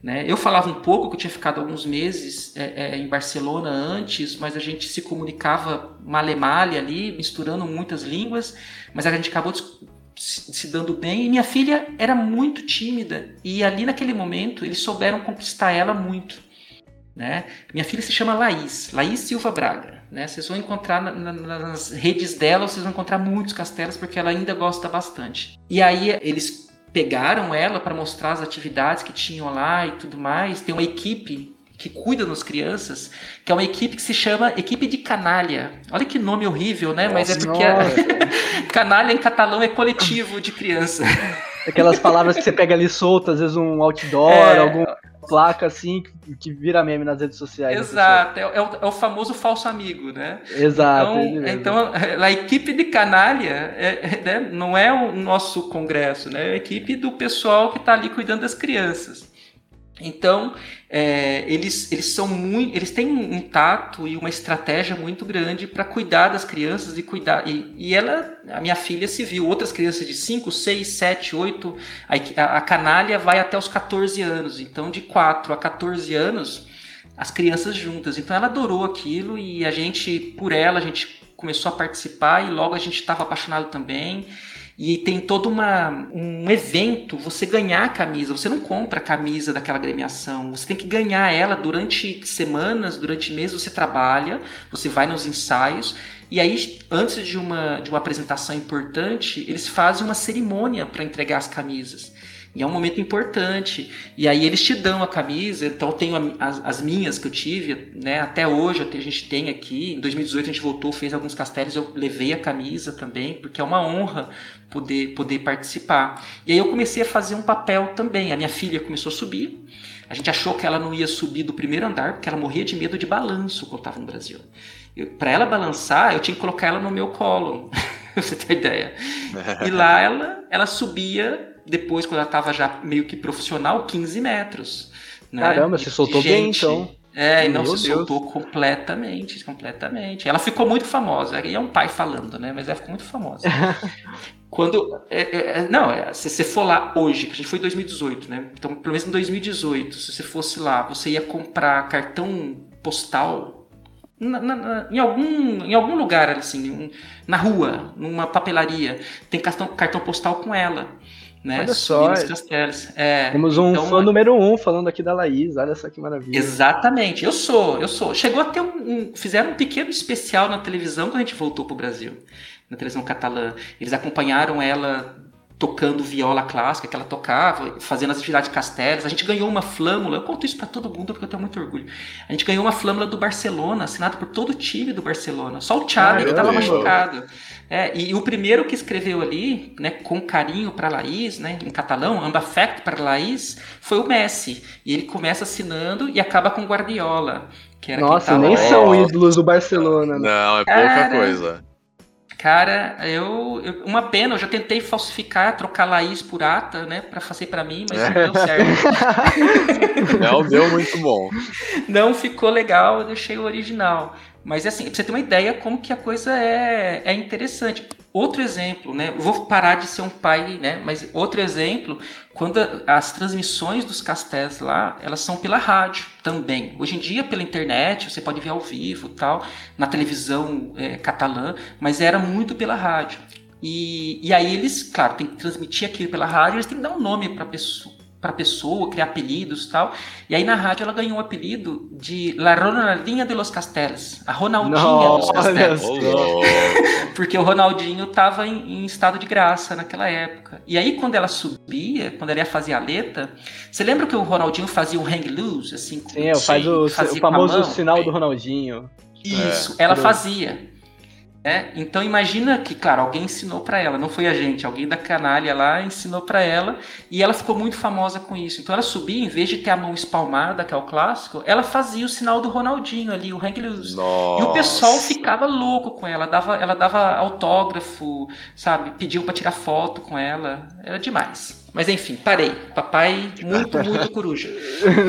Né? Eu falava um pouco, que eu tinha ficado alguns meses é, é, em Barcelona antes, mas a gente se comunicava male-male ali, misturando muitas línguas, mas a gente acabou se, se dando bem. E minha filha era muito tímida, e ali naquele momento eles souberam conquistar ela muito. Né? Minha filha se chama Laís, Laís Silva Braga. Né? Vocês vão encontrar na, na, nas redes dela, vocês vão encontrar muitos castelos, porque ela ainda gosta bastante. E aí eles pegaram ela para mostrar as atividades que tinham lá e tudo mais. Tem uma equipe que cuida das crianças, que é uma equipe que se chama Equipe de Canalha. Olha que nome horrível, né? Mas é porque a... canalha em catalão é coletivo de criança. Aquelas palavras que você pega ali soltas, às vezes um outdoor, é... algum placa assim que, vira meme nas redes sociais. Exato, é, é, o, é, o, famoso falso amigo, né? Exato. Então, então a equipe de canalha é, é, né, não é o nosso congresso, né? É a equipe do pessoal que está ali cuidando das crianças. Então, é, eles, eles são muito, eles têm um tato e uma estratégia muito grande para cuidar das crianças e cuidar. E, e, ela, a minha filha, se viu outras crianças de 5, 6, 7, 8. A, a canalha vai até os 14 anos. Então, de 4 a 14 anos, as crianças juntas. Então, ela adorou aquilo e a gente, por ela, a gente começou a participar e logo a gente estava apaixonado também. E tem todo uma, um evento, você ganhar a camisa. Você não compra a camisa daquela gremiação. Você tem que ganhar ela durante semanas, durante meses. Você trabalha, você vai nos ensaios. E aí, antes de uma, de uma apresentação importante, eles fazem uma cerimônia para entregar as camisas. E é um momento importante. E aí eles te dão a camisa. Então eu tenho as, as minhas que eu tive, né? Até hoje a gente tem aqui. Em 2018 a gente voltou, fez alguns castelos, eu levei a camisa também, porque é uma honra poder, poder participar. E aí eu comecei a fazer um papel também. A minha filha começou a subir. A gente achou que ela não ia subir do primeiro andar, porque ela morria de medo de balanço quando estava no Brasil. Para ela balançar, eu tinha que colocar ela no meu colo. você ter ideia. E lá ela, ela subia depois, quando ela estava já meio que profissional, 15 metros. Né? Caramba, você soltou gente, bem então. É, e não se soltou completamente, completamente. Ela ficou muito famosa. Aí é um pai falando, né? Mas ela ficou muito famosa. Quando. É, é, é, não, é, se você for lá hoje, que a gente foi em 2018, né? Então, pelo menos em 2018, se você fosse lá, você ia comprar cartão postal na, na, em, algum, em algum lugar, assim, na rua, numa papelaria, tem cartão, cartão postal com ela né? Olha só. É, temos um então, fã número um falando aqui da Laís, olha só que maravilha. Exatamente, eu sou, eu sou. Chegou a ter um, um fizeram um pequeno especial na televisão quando a gente voltou para o Brasil, na televisão catalã. Eles acompanharam ela tocando viola clássica que ela tocava, fazendo as atividades de castelos. A gente ganhou uma flâmula, eu conto isso para todo mundo porque eu tenho muito orgulho. A gente ganhou uma flâmula do Barcelona, assinada por todo o time do Barcelona. Só o Xavi que estava machucado. É, e, e, o primeiro que escreveu ali, né, com carinho para Laís, né, em catalão, ambafect para Laís, foi o Messi. E ele começa assinando e acaba com Guardiola. Nossa, nem são ídolos do Barcelona. Né? Não, é pouca Cara, coisa. Cara, eu, eu, Uma pena, eu já tentei falsificar, trocar Laís por Ata, né? Pra fazer para mim, mas não deu certo. não deu muito bom. Não ficou legal, eu deixei o original. Mas assim, pra você ter uma ideia como que a coisa é, é interessante. Outro exemplo, né? vou parar de ser um pai, né? Mas outro exemplo, quando as transmissões dos castelos lá, elas são pela rádio também. Hoje em dia, pela internet, você pode ver ao vivo, tal, na televisão é, catalã, mas era muito pela rádio. E, e aí eles, claro, tem que transmitir aquilo pela rádio, eles têm que dar um nome para pessoa para pessoa, criar apelidos e tal. E aí na rádio ela ganhou o apelido de La Ronaldinha de los Castelos, a Ronaldinha Nossa, dos Castelos. Porque o Ronaldinho estava em, em, estado de graça naquela época. E aí quando ela subia, quando ela ia fazer a letra, você lembra que o Ronaldinho fazia um hang loose assim? Sim, faz o, o famoso sinal do Ronaldinho. Isso, é, ela fazia. É, então imagina que, claro, alguém ensinou para ela, não foi a gente, alguém da canalha lá ensinou para ela e ela ficou muito famosa com isso. Então ela subia, em vez de ter a mão espalmada, que é o clássico, ela fazia o sinal do Ronaldinho ali, o hang loose. E o pessoal ficava louco com ela, dava, ela dava autógrafo, sabe, pediu para tirar foto com ela, era demais. Mas enfim, parei. Papai, muito, muito coruja.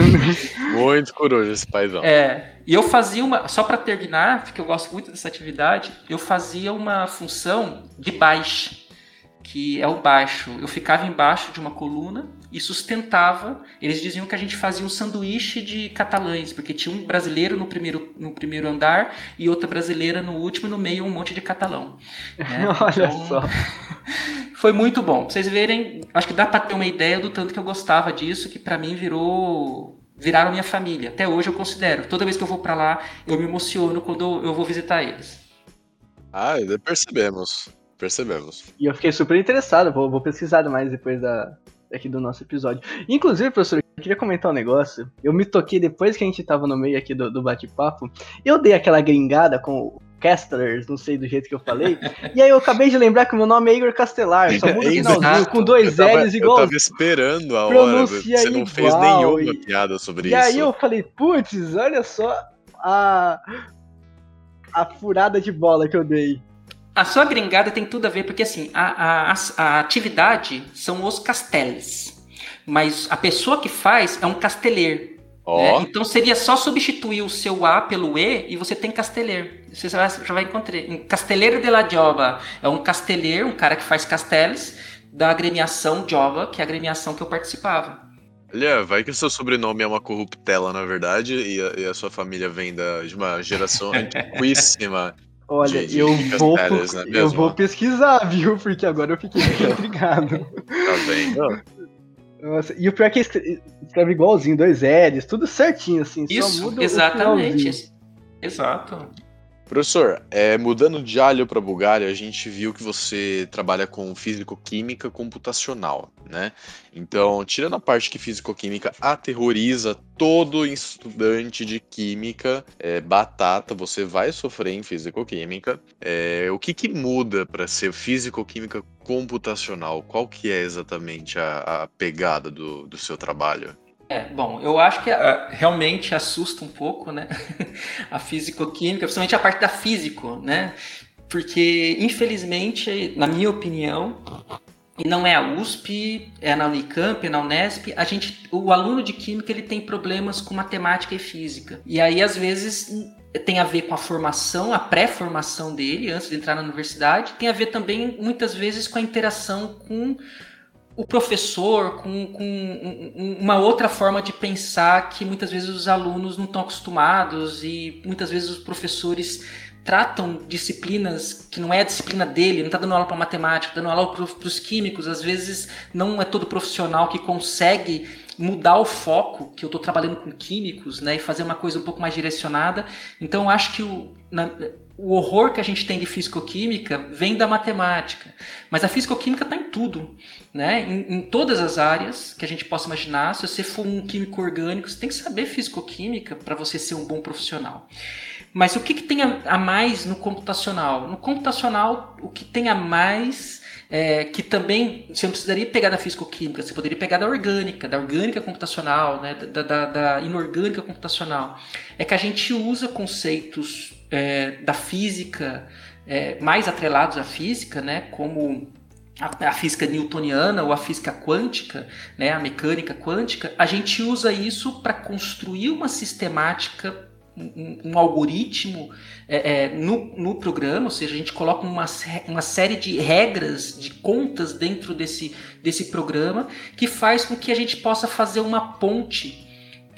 muito coruja esse paizão. É. E eu fazia uma. Só para terminar, porque eu gosto muito dessa atividade, eu fazia uma função de baixo que é o baixo. Eu ficava embaixo de uma coluna e sustentava. Eles diziam que a gente fazia um sanduíche de catalães, porque tinha um brasileiro no primeiro, no primeiro andar e outra brasileira no último, e no meio um monte de catalão. Né? Olha então, só. foi muito bom. Pra vocês verem, acho que dá para ter uma ideia do tanto que eu gostava disso, que para mim virou viraram minha família. Até hoje eu considero. Toda vez que eu vou para lá, eu me emociono quando eu vou visitar eles. Ah, percebemos. Percebemos. E eu fiquei super interessado, vou, vou pesquisar mais depois da, aqui do nosso episódio. Inclusive, professor, eu queria comentar um negócio. Eu me toquei depois que a gente tava no meio aqui do, do bate-papo. Eu dei aquela gringada com Castlers, não sei do jeito que eu falei. e aí eu acabei de lembrar que o meu nome é Igor Castelar, só muda o finalzinho com dois tava, L's igual. Eu tava esperando a hora, você não igual, fez nenhuma e, piada sobre e isso. E aí eu falei, putz, olha só a, a furada de bola que eu dei. A sua gringada tem tudo a ver, porque assim, a, a, a atividade são os casteles. Mas a pessoa que faz é um casteler. Oh. Né? Então seria só substituir o seu A pelo E e você tem casteler. Você já vai, já vai encontrar. Casteleiro de la Jova é um casteleiro, um cara que faz casteles, da agremiação Jova, que é a agremiação que eu participava. Olha, vai que seu sobrenome é uma corruptela, na verdade, e a, e a sua família vem da, de uma geração antiquíssima Olha, de, de eu, vou, é eu vou pesquisar, viu? Porque agora eu fiquei intrigado. tá vendo? Nossa, e o pior é que escreve igualzinho, dois L's, tudo certinho, assim. Isso, só muda exatamente. Exato. Professor, é, mudando de alho para Bulgária, a gente viu que você trabalha com físico-química computacional, né? Então, tirando a parte que físico-química aterroriza todo estudante de química, é, batata, você vai sofrer em físico-química. É, o que, que muda para ser físico-química computacional? Qual que é exatamente a, a pegada do, do seu trabalho? É, bom, eu acho que uh, realmente assusta um pouco, né? a físico-química, principalmente a parte da físico, né? Porque, infelizmente, na minha opinião, e não é a USP, é na Unicamp, é na Unesp, a gente, o aluno de química ele tem problemas com matemática e física. E aí, às vezes, tem a ver com a formação, a pré-formação dele, antes de entrar na universidade, tem a ver também, muitas vezes, com a interação com o professor com, com, uma outra forma de pensar que muitas vezes os alunos não estão acostumados e muitas vezes os professores tratam disciplinas que não é a disciplina dele, não está dando aula para matemática, tá dando aula para os químicos, às vezes não é todo profissional que consegue mudar o foco, que eu estou trabalhando com químicos, né, e fazer uma coisa um pouco mais direcionada. Então, acho que o, na, o horror que a gente tem de fisicoquímica vem da matemática. Mas a fisicoquímica está em tudo, né? Em, em, todas as áreas que a gente possa imaginar. Se você for um químico orgânico, você tem que saber fisicoquímica para você ser um bom profissional. Mas o que, que tem a, a, mais no computacional? No computacional, o que tem a mais, é, que também você não precisaria pegar da fisicoquímica, você poderia pegar da orgânica, da orgânica computacional, né? da, da, da inorgânica computacional, é que a gente usa conceitos é, da física é, mais atrelados à física, né, como a, a, física newtoniana ou a física quântica, né, a mecânica quântica, a gente usa isso para construir uma sistemática um, um algoritmo é, é, no, no programa, ou seja, a gente coloca uma, uma série de regras, de contas dentro desse, desse programa, que faz com que a gente possa fazer uma ponte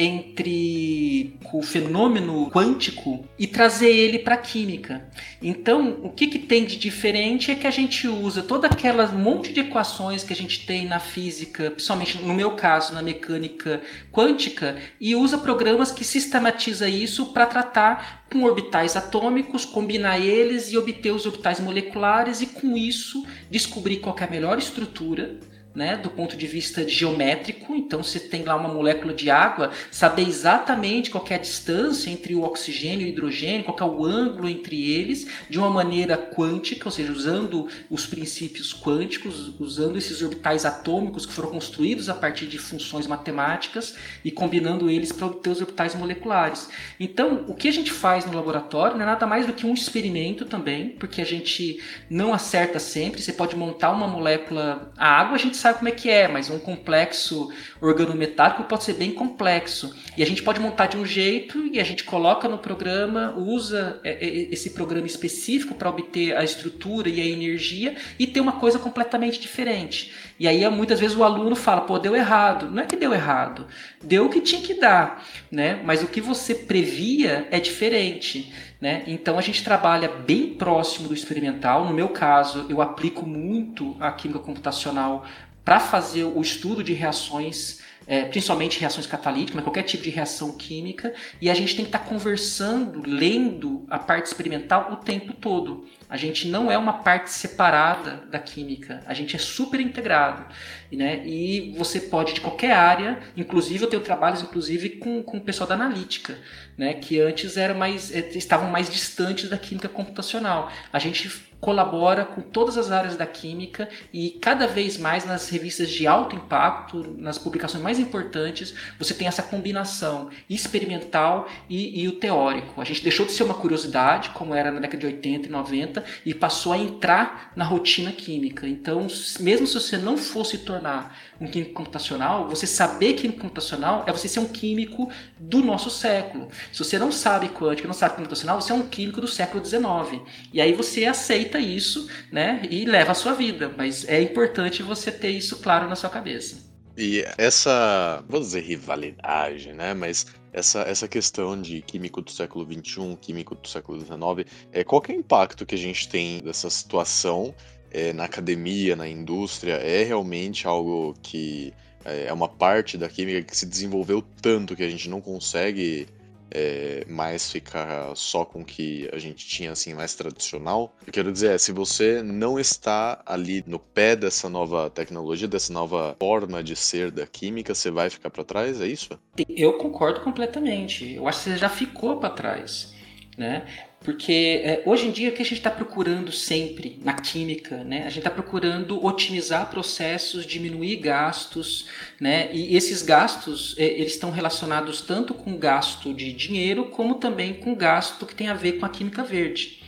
entre o fenômeno quântico e trazer ele para a química. Então, o que, que tem de diferente é que a gente usa toda aquela monte de equações que a gente tem na física, principalmente no meu caso, na mecânica quântica, e usa programas que sistematiza isso para tratar com orbitais atômicos, combinar eles e obter os orbitais moleculares e com isso descobrir qual é a melhor estrutura né, do ponto de vista geométrico. Então, você tem lá uma molécula de água, saber exatamente qual é a distância entre o oxigênio e o hidrogênio, qual é o ângulo entre eles, de uma maneira quântica, ou seja, usando os princípios quânticos, usando esses orbitais atômicos que foram construídos a partir de funções matemáticas e combinando eles para obter os orbitais moleculares. Então, o que a gente faz no laboratório não é nada mais do que um experimento também, porque a gente não acerta sempre. Você pode montar uma molécula, a água a gente sabe como é que é, mas um complexo organometálico pode ser bem complexo. E a gente pode montar de um jeito e a gente coloca no programa, usa é, é, esse programa específico para obter a estrutura e a energia e ter uma coisa completamente diferente. E aí muitas vezes o aluno fala, pô, deu errado. Não é que deu errado, deu o que tinha que dar, né? Mas o que você previa é diferente. Né? Então a gente trabalha bem próximo do experimental. No meu caso, eu aplico muito a química computacional para fazer o estudo de reações é, principalmente reações catalíticas, mas qualquer tipo de reação química, e a gente tem que estar tá conversando, lendo a parte experimental o tempo todo. A gente não é uma parte separada da química, a gente é super integrado. Né? E você pode, de qualquer área, inclusive eu tenho trabalhos inclusive com, com o pessoal da analítica, né? que antes era mais, eh, estavam mais distantes da química computacional. A gente colabora com todas as áreas da química e cada vez mais nas revistas de alto impacto, nas publicações mais importantes, você tem essa combinação experimental e, e, o teórico. A gente deixou de ser uma curiosidade, como era na década de 80 e 90, e passou a entrar na rotina química. Então, mesmo se você não fosse tornar um químico computacional, você saber químico computacional é você ser um químico do nosso século. Se você não sabe quântica, não sabe computacional, você é um químico do século XIX. E aí você aceita isso, né, e leva a sua vida. Mas é importante você ter isso claro na sua cabeça. E essa, vou dizer rivalidade, né, mas essa, essa questão de químico do século XXI, químico do século XIX, é, qual é o impacto que a gente tem dessa situação é, na academia, na indústria, é realmente algo que é, é uma parte da química que se desenvolveu tanto que a gente não consegue é, mais ficar só com o que a gente tinha assim mais tradicional. Eu quero dizer, é, se você não está ali no pé dessa nova tecnologia, dessa nova forma de ser da química, você vai ficar para trás, é isso? Eu concordo completamente. Eu acho que você já ficou para trás. Né? Porque é, hoje em dia o que a gente está procurando sempre na química, né? A gente está procurando otimizar processos, diminuir gastos, né? E esses gastos é, eles estão relacionados tanto com gasto de dinheiro como também com gasto que tem a ver com a química verde.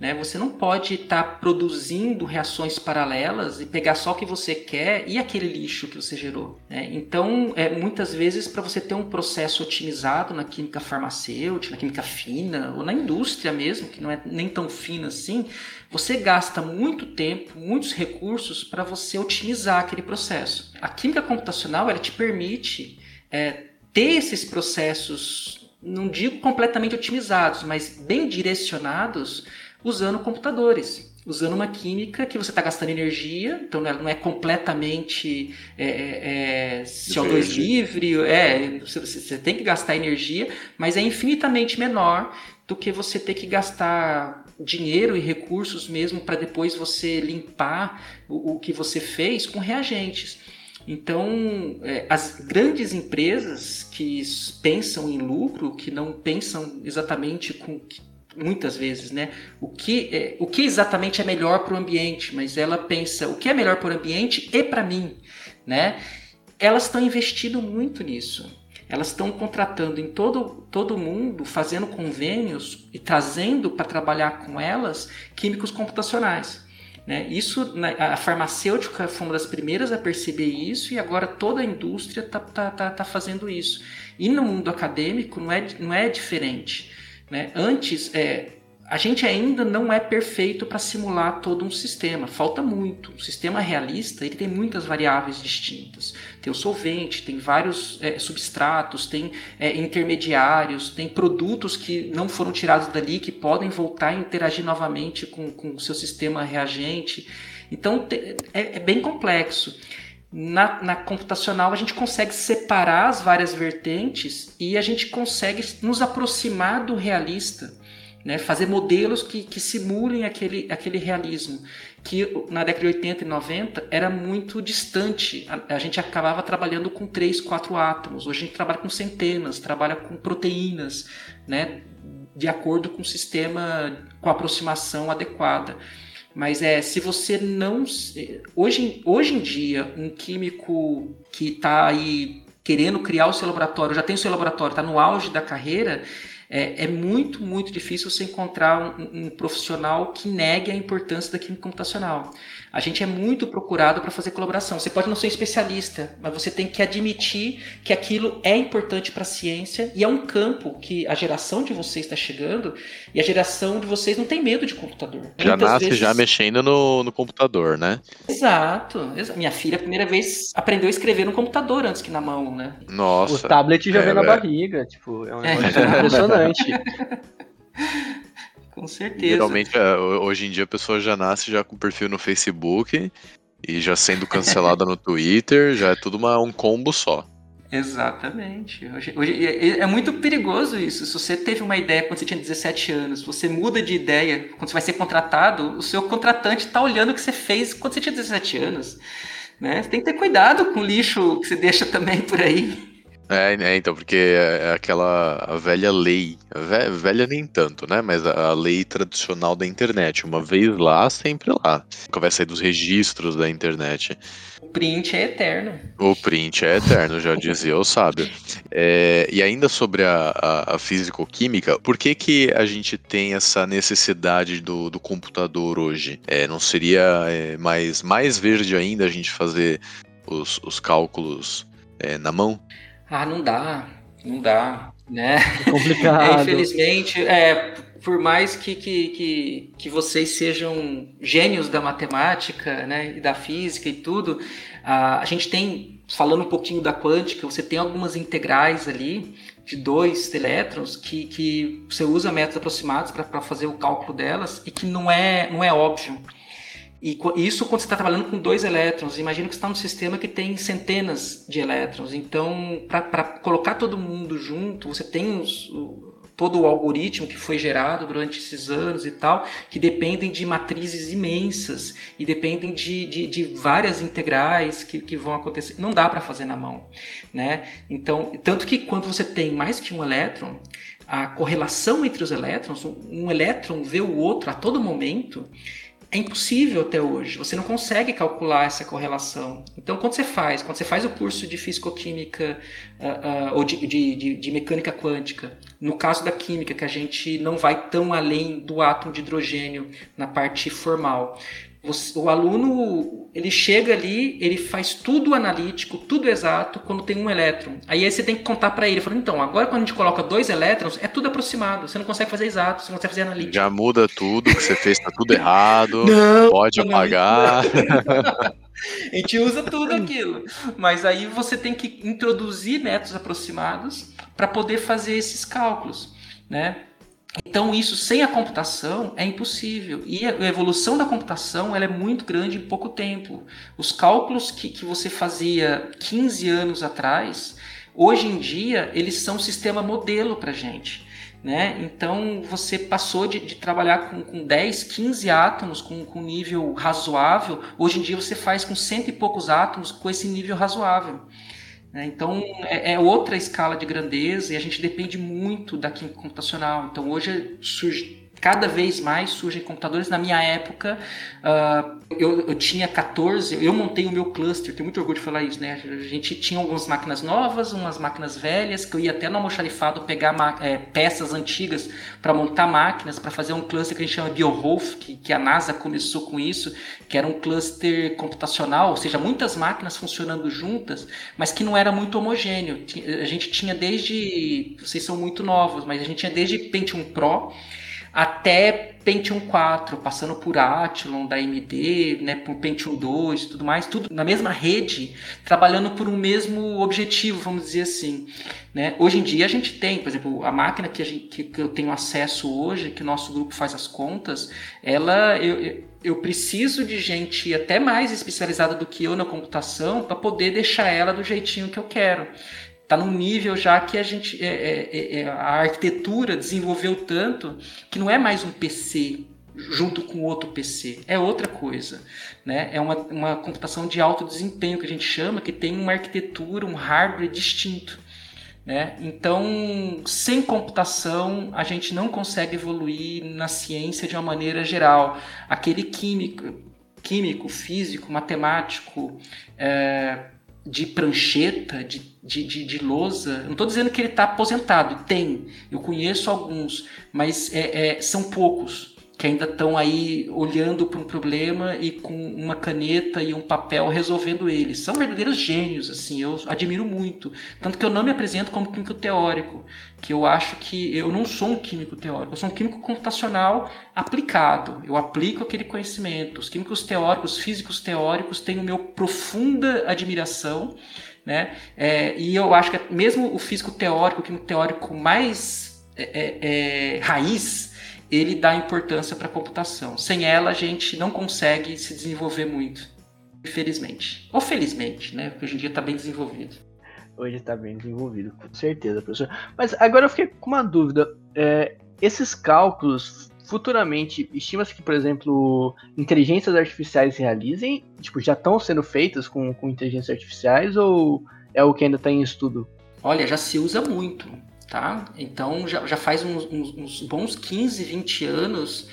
Né? Você não pode estar tá produzindo reações paralelas e pegar só o que você quer e aquele lixo que você gerou. Né? Então, é, muitas vezes, para você ter um processo otimizado na química farmacêutica, na química fina, ou na indústria mesmo, que não é nem tão fina assim, você gasta muito tempo, muitos recursos para você otimizar aquele processo. A química computacional ela te permite é, ter esses processos, não digo completamente otimizados, mas bem direcionados usando computadores, usando uma química que você está gastando energia, então ela não é completamente é, é, é CO2 livre, é, você, você tem que gastar energia, mas é infinitamente menor do que você ter que gastar dinheiro e recursos mesmo para depois você limpar o, o, que você fez com reagentes. Então, é, as grandes empresas que pensam em lucro, que não pensam exatamente com muitas vezes, né? O que, é, o que exatamente é melhor para o ambiente, mas ela pensa o que é melhor para o ambiente e para mim, né? Elas estão investindo muito nisso. Elas estão contratando em todo todo mundo, fazendo convênios e trazendo para trabalhar com elas químicos computacionais. Né? Isso, a farmacêutica foi uma das primeiras a perceber isso e agora toda a indústria está tá, tá, tá fazendo isso. E no mundo acadêmico não é, não é diferente. Né? Antes, é, a gente ainda não é perfeito para simular todo um sistema, falta muito. O sistema realista ele tem muitas variáveis distintas. Tem o solvente, tem vários é, substratos, tem é, intermediários, tem produtos que não foram tirados dali que podem voltar e interagir novamente com, o seu sistema reagente. Então é, é bem complexo. Na, na, computacional a gente consegue separar as várias vertentes e a gente consegue nos aproximar do realista, né? fazer modelos que, que simulem aquele, aquele realismo, que na década de 80 e 90 era muito distante. A, a gente acabava trabalhando com três, quatro átomos, hoje a gente trabalha com centenas, trabalha com proteínas, né? de acordo com o sistema, com a aproximação adequada. Mas é, se você não. Hoje, hoje em dia, um químico que está aí querendo criar o seu laboratório, já tem o seu laboratório, está no auge da carreira, É, é muito, muito difícil você encontrar um, um, profissional que negue a importância da química computacional. A gente é muito procurado para fazer colaboração. Você pode não ser especialista, mas você tem que admitir que aquilo é importante para a ciência e é um campo que a geração de vocês está chegando e a geração de vocês não tem medo de computador. Já Muitas nasce vezes... já mexendo no, no computador, né? Exato, Minha filha, a primeira vez, aprendeu a escrever no computador antes que na mão, né? Nossa. O tablet já é, vem na barriga, tipo, é um é. negócio é. impressionante. com certeza. Geralmente, é, hoje em dia, a pessoa já nasce já com perfil no Facebook e já sendo cancelada no Twitter, já é tudo uma, um combo só. Exatamente. Hoje, hoje, é, é muito perigoso isso. Se você teve uma ideia quando você tinha 17 anos, você muda de ideia quando você vai ser contratado, o seu contratante está olhando o que você fez quando você tinha 17 anos. Né? Você tem que ter cuidado com o lixo que você deixa também por aí. É, é, então, porque é, é aquela a velha lei, a velha nem tanto, né? Mas a, a, lei tradicional da internet. Uma vez lá, sempre lá. Nunca vai sair dos registros da internet. O print é eterno. O print é eterno, já dizia o sábio. É, e ainda sobre a, a, a físico-química, por que, que a gente tem essa necessidade do, do computador hoje? É, não seria é, mais, mais verde ainda a gente fazer os, os cálculos é, na mão? Ah, não dá, não dá, né? É complicado. É, infelizmente, é, por mais que, que, que, que, vocês sejam gênios da matemática, né, e da física e tudo, a, a gente tem, falando um pouquinho da quântica, você tem algumas integrais ali de dois elétrons que, que você usa métodos aproximados para fazer o cálculo delas e que não é, não é óbvio. E isso quando você está trabalhando com dois elétrons. Imagina que você está num sistema que tem centenas de elétrons. Então, para colocar todo mundo junto, você tem os, o, todo o algoritmo que foi gerado durante esses anos e tal, que dependem de matrizes imensas e dependem de, de, de várias integrais que, que vão acontecer. Não dá para fazer na mão. Né? Então, tanto que quando você tem mais que um elétron, a correlação entre os elétrons, um elétron vê o outro a todo momento é impossível até hoje. Você não consegue calcular essa correlação. Então, quando você faz, quando você faz o curso de fisicoquímica uh, uh, ou de, de, de, de, mecânica quântica, no caso da química, que a gente não vai tão além do átomo de hidrogênio na parte formal, você, o aluno ele chega ali, ele faz tudo analítico, tudo exato quando tem um elétron. Aí você tem que contar para ele, falando, então, agora quando a gente coloca dois elétrons, é tudo aproximado. Você não consegue fazer exato, você não consegue fazer analítico. Já muda tudo, o que você fez tá tudo errado. Não, pode apagar. a gente usa tudo aquilo. Mas aí você tem que introduzir métodos aproximados para poder fazer esses cálculos, né? Então, isso sem a computação é impossível. E a evolução da computação ela é muito grande em pouco tempo. Os cálculos que, que você fazia 15 anos atrás, hoje em dia, eles são um sistema modelo para gente. Né? Então, você passou de, de trabalhar com, com 10, 15 átomos com, com nível razoável, hoje em dia você faz com cento e poucos átomos com esse nível razoável. Né? Então, é, é, outra escala de grandeza e a gente depende muito da química computacional. Então, hoje surge cada vez mais surgem computadores. Na minha época, uh, eu, eu, tinha 14, eu montei o meu cluster, tenho muito orgulho de falar isso, né? A gente tinha algumas máquinas novas, umas máquinas velhas, que eu ia até no almoxarifado pegar é, peças antigas para montar máquinas, para fazer um cluster que a gente chama BioHolf, que, que a NASA começou com isso, que era um cluster computacional, ou seja, muitas máquinas funcionando juntas, mas que não era muito homogêneo. A gente tinha desde, vocês são muito novos, mas a gente tinha desde Pentium Pro, até Pentium 4, passando por Athlon da AMD, né, por Pentium 2 e tudo mais, tudo na mesma rede, trabalhando por um mesmo objetivo, vamos dizer assim. Né? Hoje em dia a gente tem, por exemplo, a máquina que, a gente, que eu tenho acesso hoje, que o nosso grupo faz as contas, ela eu, eu preciso de gente até mais especializada do que eu na computação para poder deixar ela do jeitinho que eu quero está num nível já que a gente é, é, é, é, a arquitetura desenvolveu tanto que não é mais um PC junto com outro PC, é outra coisa, né? É uma, uma computação de alto desempenho que a gente chama, que tem uma arquitetura, um hardware distinto. Né? Então, sem computação, a gente não consegue evoluir na ciência de uma maneira geral. Aquele químico, químico físico, matemático, é, de prancheta, de, de, de, de lousa. Não estou dizendo que ele está aposentado, tem. Eu conheço alguns, mas é, é, são poucos que ainda estão aí olhando para um problema e com uma caneta e um papel resolvendo ele. São verdadeiros gênios, assim, eu admiro muito. Tanto que eu não me apresento como químico teórico, que eu acho que eu não sou um químico teórico, eu sou um químico computacional aplicado. Eu aplico aquele conhecimento. Os químicos teóricos, físicos teóricos têm o meu profunda admiração, né? É, e eu acho que mesmo o físico teórico, o químico teórico mais é, é, é raiz, ele dá importância para a computação. Sem ela, a gente não consegue se desenvolver muito, infelizmente. Ou felizmente, né? Porque hoje em dia está bem desenvolvido. Hoje está bem desenvolvido, com certeza, professor. Mas agora eu fiquei com uma dúvida. É, esses cálculos, futuramente, estima-se que, por exemplo, inteligências artificiais realizem? Tipo, já estão sendo feitas com, com inteligências artificiais ou é o que ainda está em estudo? Olha, já se usa muito tá? Então já, já faz uns, uns, uns bons 15, 20 anos,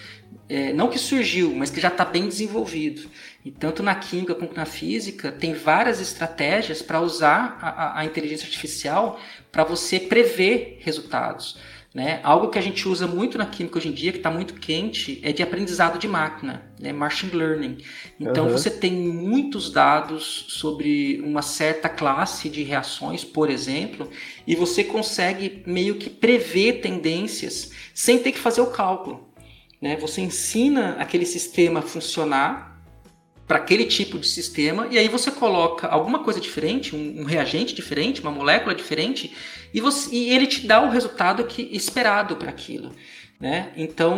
é, não que surgiu, mas que já está bem desenvolvido. E tanto na química quanto na física, tem várias estratégias para usar a, a inteligência artificial para você prever resultados. Né? Algo que a gente usa muito na química hoje em dia, que está muito quente, é de aprendizado de máquina, né? machine learning. Então uhum. você tem muitos dados sobre uma certa classe de reações, por exemplo, e você consegue meio que prever tendências sem ter que fazer o cálculo. Né? Você ensina aquele sistema a funcionar para aquele tipo de sistema, e aí você coloca alguma coisa diferente, um, um reagente diferente, uma molécula diferente, e, você, e ele te dá o resultado que esperado para aquilo. Né? Então,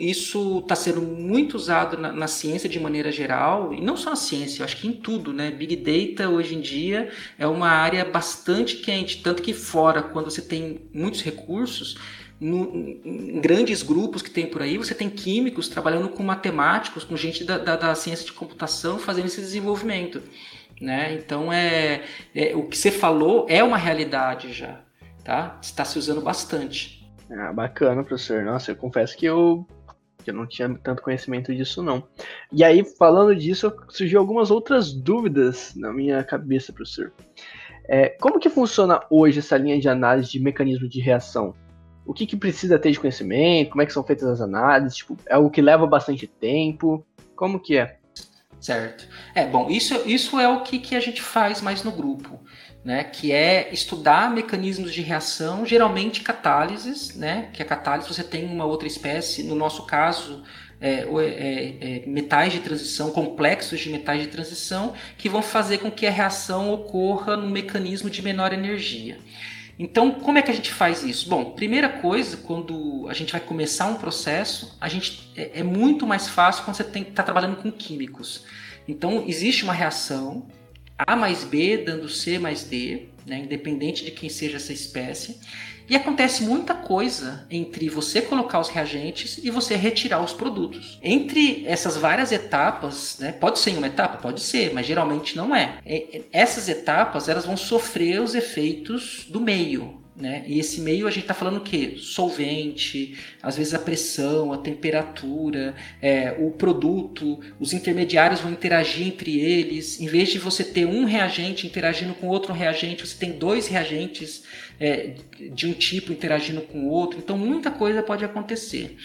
isso está sendo muito usado na, na, ciência de maneira geral, e não só na ciência, eu acho que em tudo. Né? Big Data, hoje em dia, é uma área bastante quente, tanto que fora, quando você tem muitos recursos, no, em grandes grupos que tem por aí, você tem químicos trabalhando com matemáticos, com gente da, da, da ciência de computação fazendo esse desenvolvimento. Né? Então, é, é, o que você falou é uma realidade já. Tá? Está se usando bastante. Ah, bacana, professor. Nossa, eu confesso que eu, que eu não tinha tanto conhecimento disso, não. E aí, falando disso, surgiu algumas outras dúvidas na minha cabeça, professor. É, como que funciona hoje essa linha de análise de mecanismo de reação? o que, que precisa ter de conhecimento, como é que são feitas as análises, tipo, é algo que leva bastante tempo, como que é? Certo. É, bom, isso, isso é o que, que a gente faz mais no grupo, né? Que é estudar mecanismos de reação, geralmente catálises, né? Que a catálise você tem uma outra espécie, no nosso caso, é, é, é, metais de transição, complexos de metais de transição, que vão fazer com que a reação ocorra num mecanismo de menor energia. Então, como é que a gente faz isso? Bom, primeira coisa, quando a gente vai começar um processo, a gente é, é muito mais fácil quando você está trabalhando com químicos. Então, existe uma reação A mais B dando C mais D, né, independente de quem seja essa espécie. E acontece muita coisa entre você colocar os reagentes e você retirar os produtos. Entre essas várias etapas, né, pode ser uma etapa, pode ser, mas geralmente não é. Essas etapas elas vão sofrer os efeitos do meio, né? E esse meio a gente está falando o quê? Solvente, às vezes a pressão, a temperatura, é, o produto, os intermediários vão interagir entre eles. Em vez de você ter um reagente interagindo com outro reagente, você tem dois reagentes é, de um tipo interagindo com o outro. Então muita coisa pode acontecer.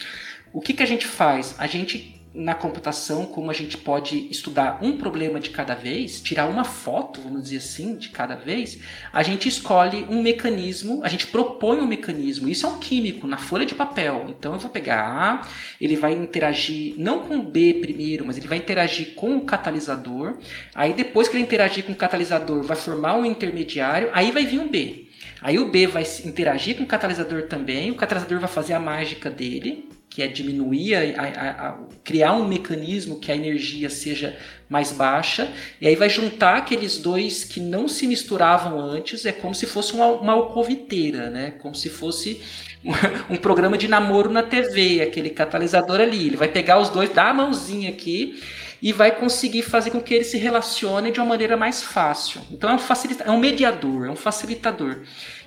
O que, que a gente faz? A gente na computação, como a gente pode estudar um problema de cada vez, tirar uma foto, vamos dizer assim, de cada vez, a gente escolhe um mecanismo, a gente propõe um mecanismo. Isso é um químico na folha de papel. Então eu vou pegar A, ele vai interagir não com B primeiro, mas ele vai interagir com o catalisador. Aí depois que ele interagir com o catalisador, vai formar um intermediário, aí vai vir um B. Aí o B vai interagir com o catalisador também, o catalisador vai fazer a mágica dele, que é diminuir, a, a, a, criar um mecanismo que a energia seja mais baixa, e aí vai juntar aqueles dois que não se misturavam antes, é como se fosse uma, uma alcoviteira, né? como se fosse um, um programa de namoro na TV, aquele catalisador ali. Ele vai pegar os dois, dar a mãozinha aqui e vai conseguir fazer com que eles se relacionem de uma maneira mais fácil. Então é um, facilita é um mediador, é um facilitador.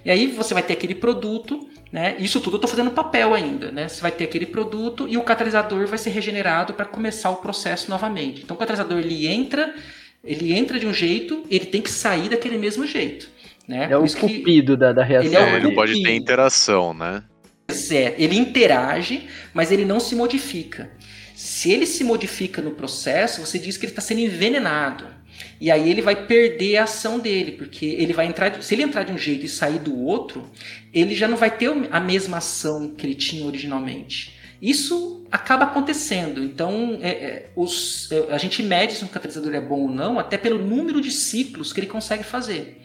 E aí você vai ter aquele produto né? Isso tudo eu estou fazendo papel ainda. Né? Você vai ter aquele produto e o catalisador vai ser regenerado para começar o processo novamente. Então o catalisador ele entra Ele entra de um jeito, ele tem que sair daquele mesmo jeito. Né? É o cupido da, da reação. Ele, é ele pode ter interação, né? É, ele interage, mas ele não se modifica. Se ele se modifica no processo, você diz que ele está sendo envenenado. E aí ele vai perder a ação dele, porque ele vai entrar. Se ele entrar de um jeito e sair do outro, ele já não vai ter a mesma ação que ele tinha originalmente. Isso acaba acontecendo. Então, é, é, os, é, a gente mede se um catalisador é bom ou não, até pelo número de ciclos que ele consegue fazer.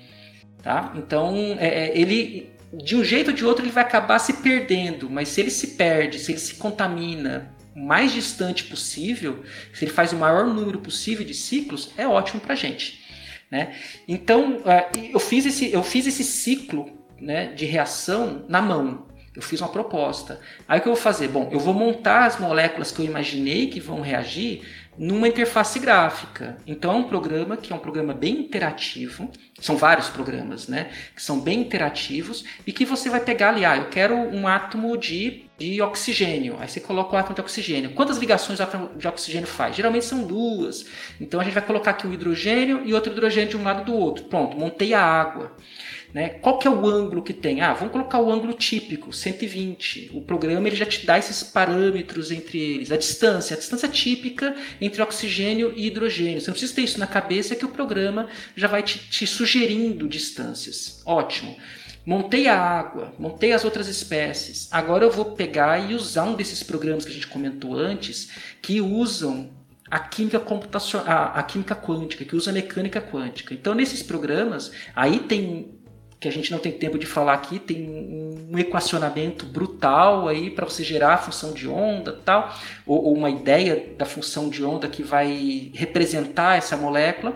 Tá? Então, é, é, ele, de um jeito ou de outro, ele vai acabar se perdendo. Mas se ele se perde, se ele se contamina mais distante possível, se ele faz o maior número possível de ciclos, é ótimo para a gente. Né? Então, é, eu fiz esse, eu fiz esse ciclo né, de reação na mão. Eu fiz uma proposta. Aí o que eu vou fazer? Bom, eu vou montar as moléculas que eu imaginei que vão reagir numa interface gráfica. Então é um programa que é um programa bem interativo. São vários programas, né? Que são bem interativos e que você vai pegar ali, ah, eu quero um átomo de, de oxigênio. Aí você coloca o átomo de oxigênio. Quantas ligações o átomo de oxigênio faz? Geralmente são duas. Então a gente vai colocar aqui um hidrogênio e outro hidrogênio de um lado do outro. Pronto, montei a água. Né? Qual que é o ângulo que tem? Ah, vamos colocar o ângulo típico, 120. O programa ele já te dá esses parâmetros entre eles. A distância, a distância típica entre oxigênio e hidrogênio. Você não precisa ter isso na cabeça que o programa já vai te, te sugerindo distâncias. Ótimo. Montei a água, montei as outras espécies. Agora eu vou pegar e usar um desses programas que a gente comentou antes, que usam a química computacional, a, a, química quântica, que usa a mecânica quântica. Então, nesses programas, aí tem que a gente não tem tempo de falar aqui, tem um equacionamento brutal aí para você gerar a função de onda tal, ou, ou, uma ideia da função de onda que vai representar essa molécula.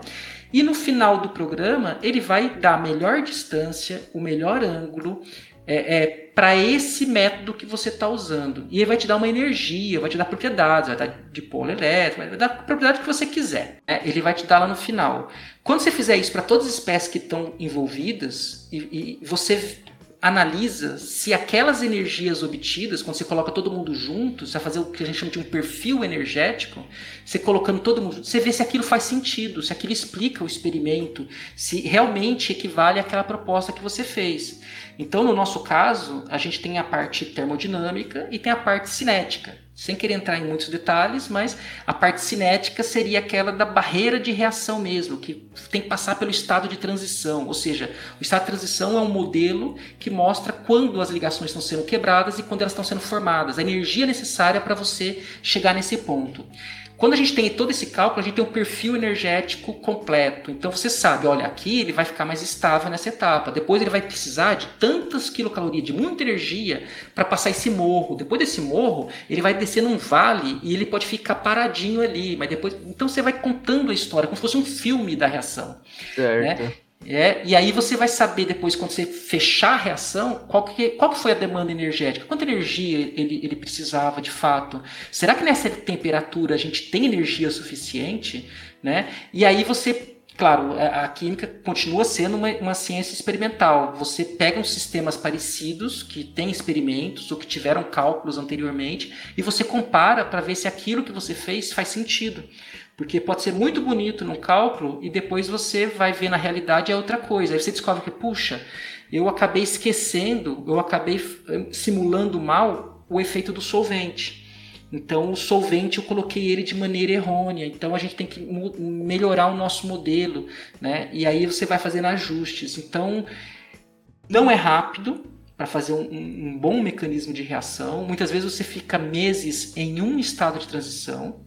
E no final do programa, ele vai dar a melhor distância, o melhor ângulo, é, é para esse método que você está usando. E ele vai te dar uma energia, vai te dar propriedades, vai dar dipolo elétrico, vai dar a propriedade que você quiser. Né? Ele vai te dar lá no final. Quando você fizer isso para todas as espécies que estão envolvidas, e, e você analisa se aquelas energias obtidas, quando você coloca todo mundo junto, você vai fazer o que a gente chama de um perfil energético, você colocando todo mundo, você vê se aquilo faz sentido, se aquilo explica o experimento, se realmente equivale àquela proposta que você fez. Então, no nosso caso, a gente tem a parte termodinâmica e tem a parte cinética. Sem querer entrar em muitos detalhes, mas a parte cinética seria aquela da barreira de reação mesmo, que tem que passar pelo estado de transição. Ou seja, o estado de transição é um modelo que mostra quando as ligações estão sendo quebradas e quando elas estão sendo formadas, a energia necessária para você chegar nesse ponto. Quando a gente tem todo esse cálculo, a gente tem um perfil energético completo. Então você sabe, olha, aqui ele vai ficar mais estável nessa etapa. Depois ele vai precisar de tantas quilocalorias, de muita energia para passar esse morro. Depois desse morro, ele vai descer num vale e ele pode ficar paradinho ali. Mas depois, então você vai contando a história como se fosse um filme da reação. Certo. Né? É, e aí você vai saber depois, quando você fechar a reação, qual que, qual que foi a demanda energética, quanta energia ele, ele precisava de fato. Será que nessa temperatura a gente tem energia suficiente? Né? E aí você, claro, a, química continua sendo uma, uma ciência experimental. Você pega uns sistemas parecidos, que têm experimentos ou que tiveram cálculos anteriormente, e você compara para ver se aquilo que você fez faz sentido. Porque pode ser muito bonito no cálculo e depois você vai ver na realidade é outra coisa. Aí você descobre que, puxa, eu acabei esquecendo, eu acabei eh, simulando mal o efeito do solvente. Então, o solvente eu coloquei ele de maneira errônea. Então, a gente tem que melhorar o nosso modelo, né? E aí você vai fazendo ajustes. Então, não é rápido para fazer um, um, bom mecanismo de reação. Muitas vezes você fica meses em um estado de transição.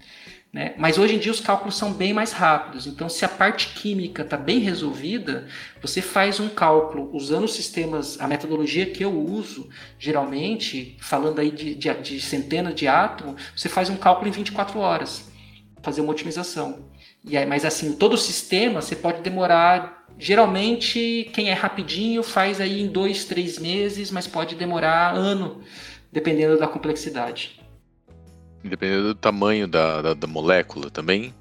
Né? Mas hoje em dia os cálculos são bem mais rápidos. Então, se a parte química está bem resolvida, você faz um cálculo usando os sistemas, a metodologia que eu uso, geralmente, falando aí de, de, de centenas de átomos, você faz um cálculo em 24 horas, fazer uma otimização. E aí, mas assim, todo o sistema você pode demorar. Geralmente, quem é rapidinho faz aí em dois, três meses, mas pode demorar ano, dependendo da complexidade. Dependendo do tamanho da, da, da, molécula também?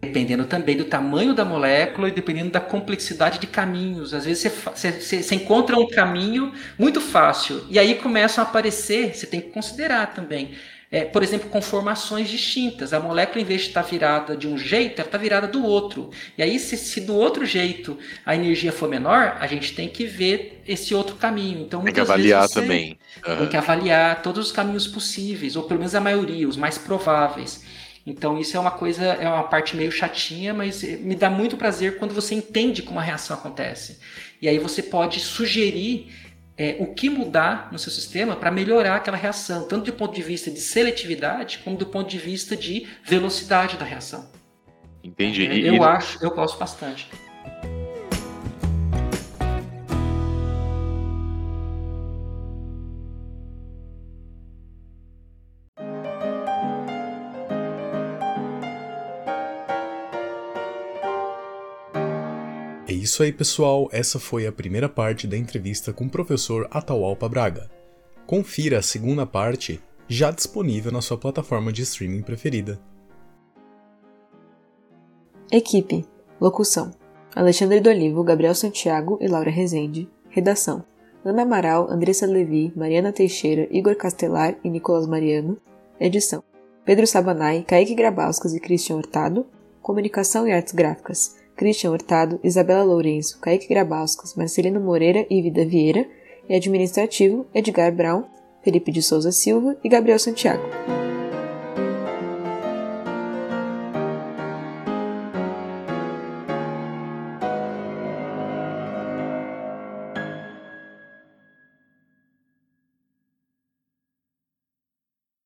Dependendo também do tamanho da molécula e dependendo da complexidade de caminhos. Às vezes você, você, você encontra um caminho muito fácil e aí começam a aparecer, você tem que considerar também, é, por exemplo, conformações distintas. A molécula, em vez de estar virada de um jeito, ela está virada do outro. E aí, se, se, do outro jeito a energia for menor, a gente tem que ver esse outro caminho. Então, tem que avaliar também. Uhum. Tem que avaliar todos os caminhos possíveis, ou pelo menos a maioria, os mais prováveis. Então isso é uma coisa, é uma parte meio chatinha, mas me dá muito prazer quando você entende como a reação acontece. E aí você pode sugerir é, o que mudar no seu sistema para melhorar aquela reação, tanto do ponto de vista de seletividade, como do ponto de vista de velocidade da reação. Entendi. É, eu e... acho, eu gosto bastante. Isso aí, pessoal. Essa foi a primeira parte da entrevista com o professor Atahualpa Braga. Confira a segunda parte, já disponível na sua plataforma de streaming preferida. Equipe: Locução: Alexandre Dolivo, Gabriel Santiago e Laura Rezende. Redação: Ana Amaral, Andressa Levi, Mariana Teixeira, Igor Castelar e Nicolas Mariano. Edição: Pedro Sabanai, Kaique Grabauskas e Christian Hurtado. Comunicação e Artes Gráficas: Christian Hurtado, Isabela Lourenço, Kaique Grabauskas, Marcelino Moreira e Vida Vieira, e administrativo Edgar Brown, Felipe de Souza Silva e Gabriel Santiago.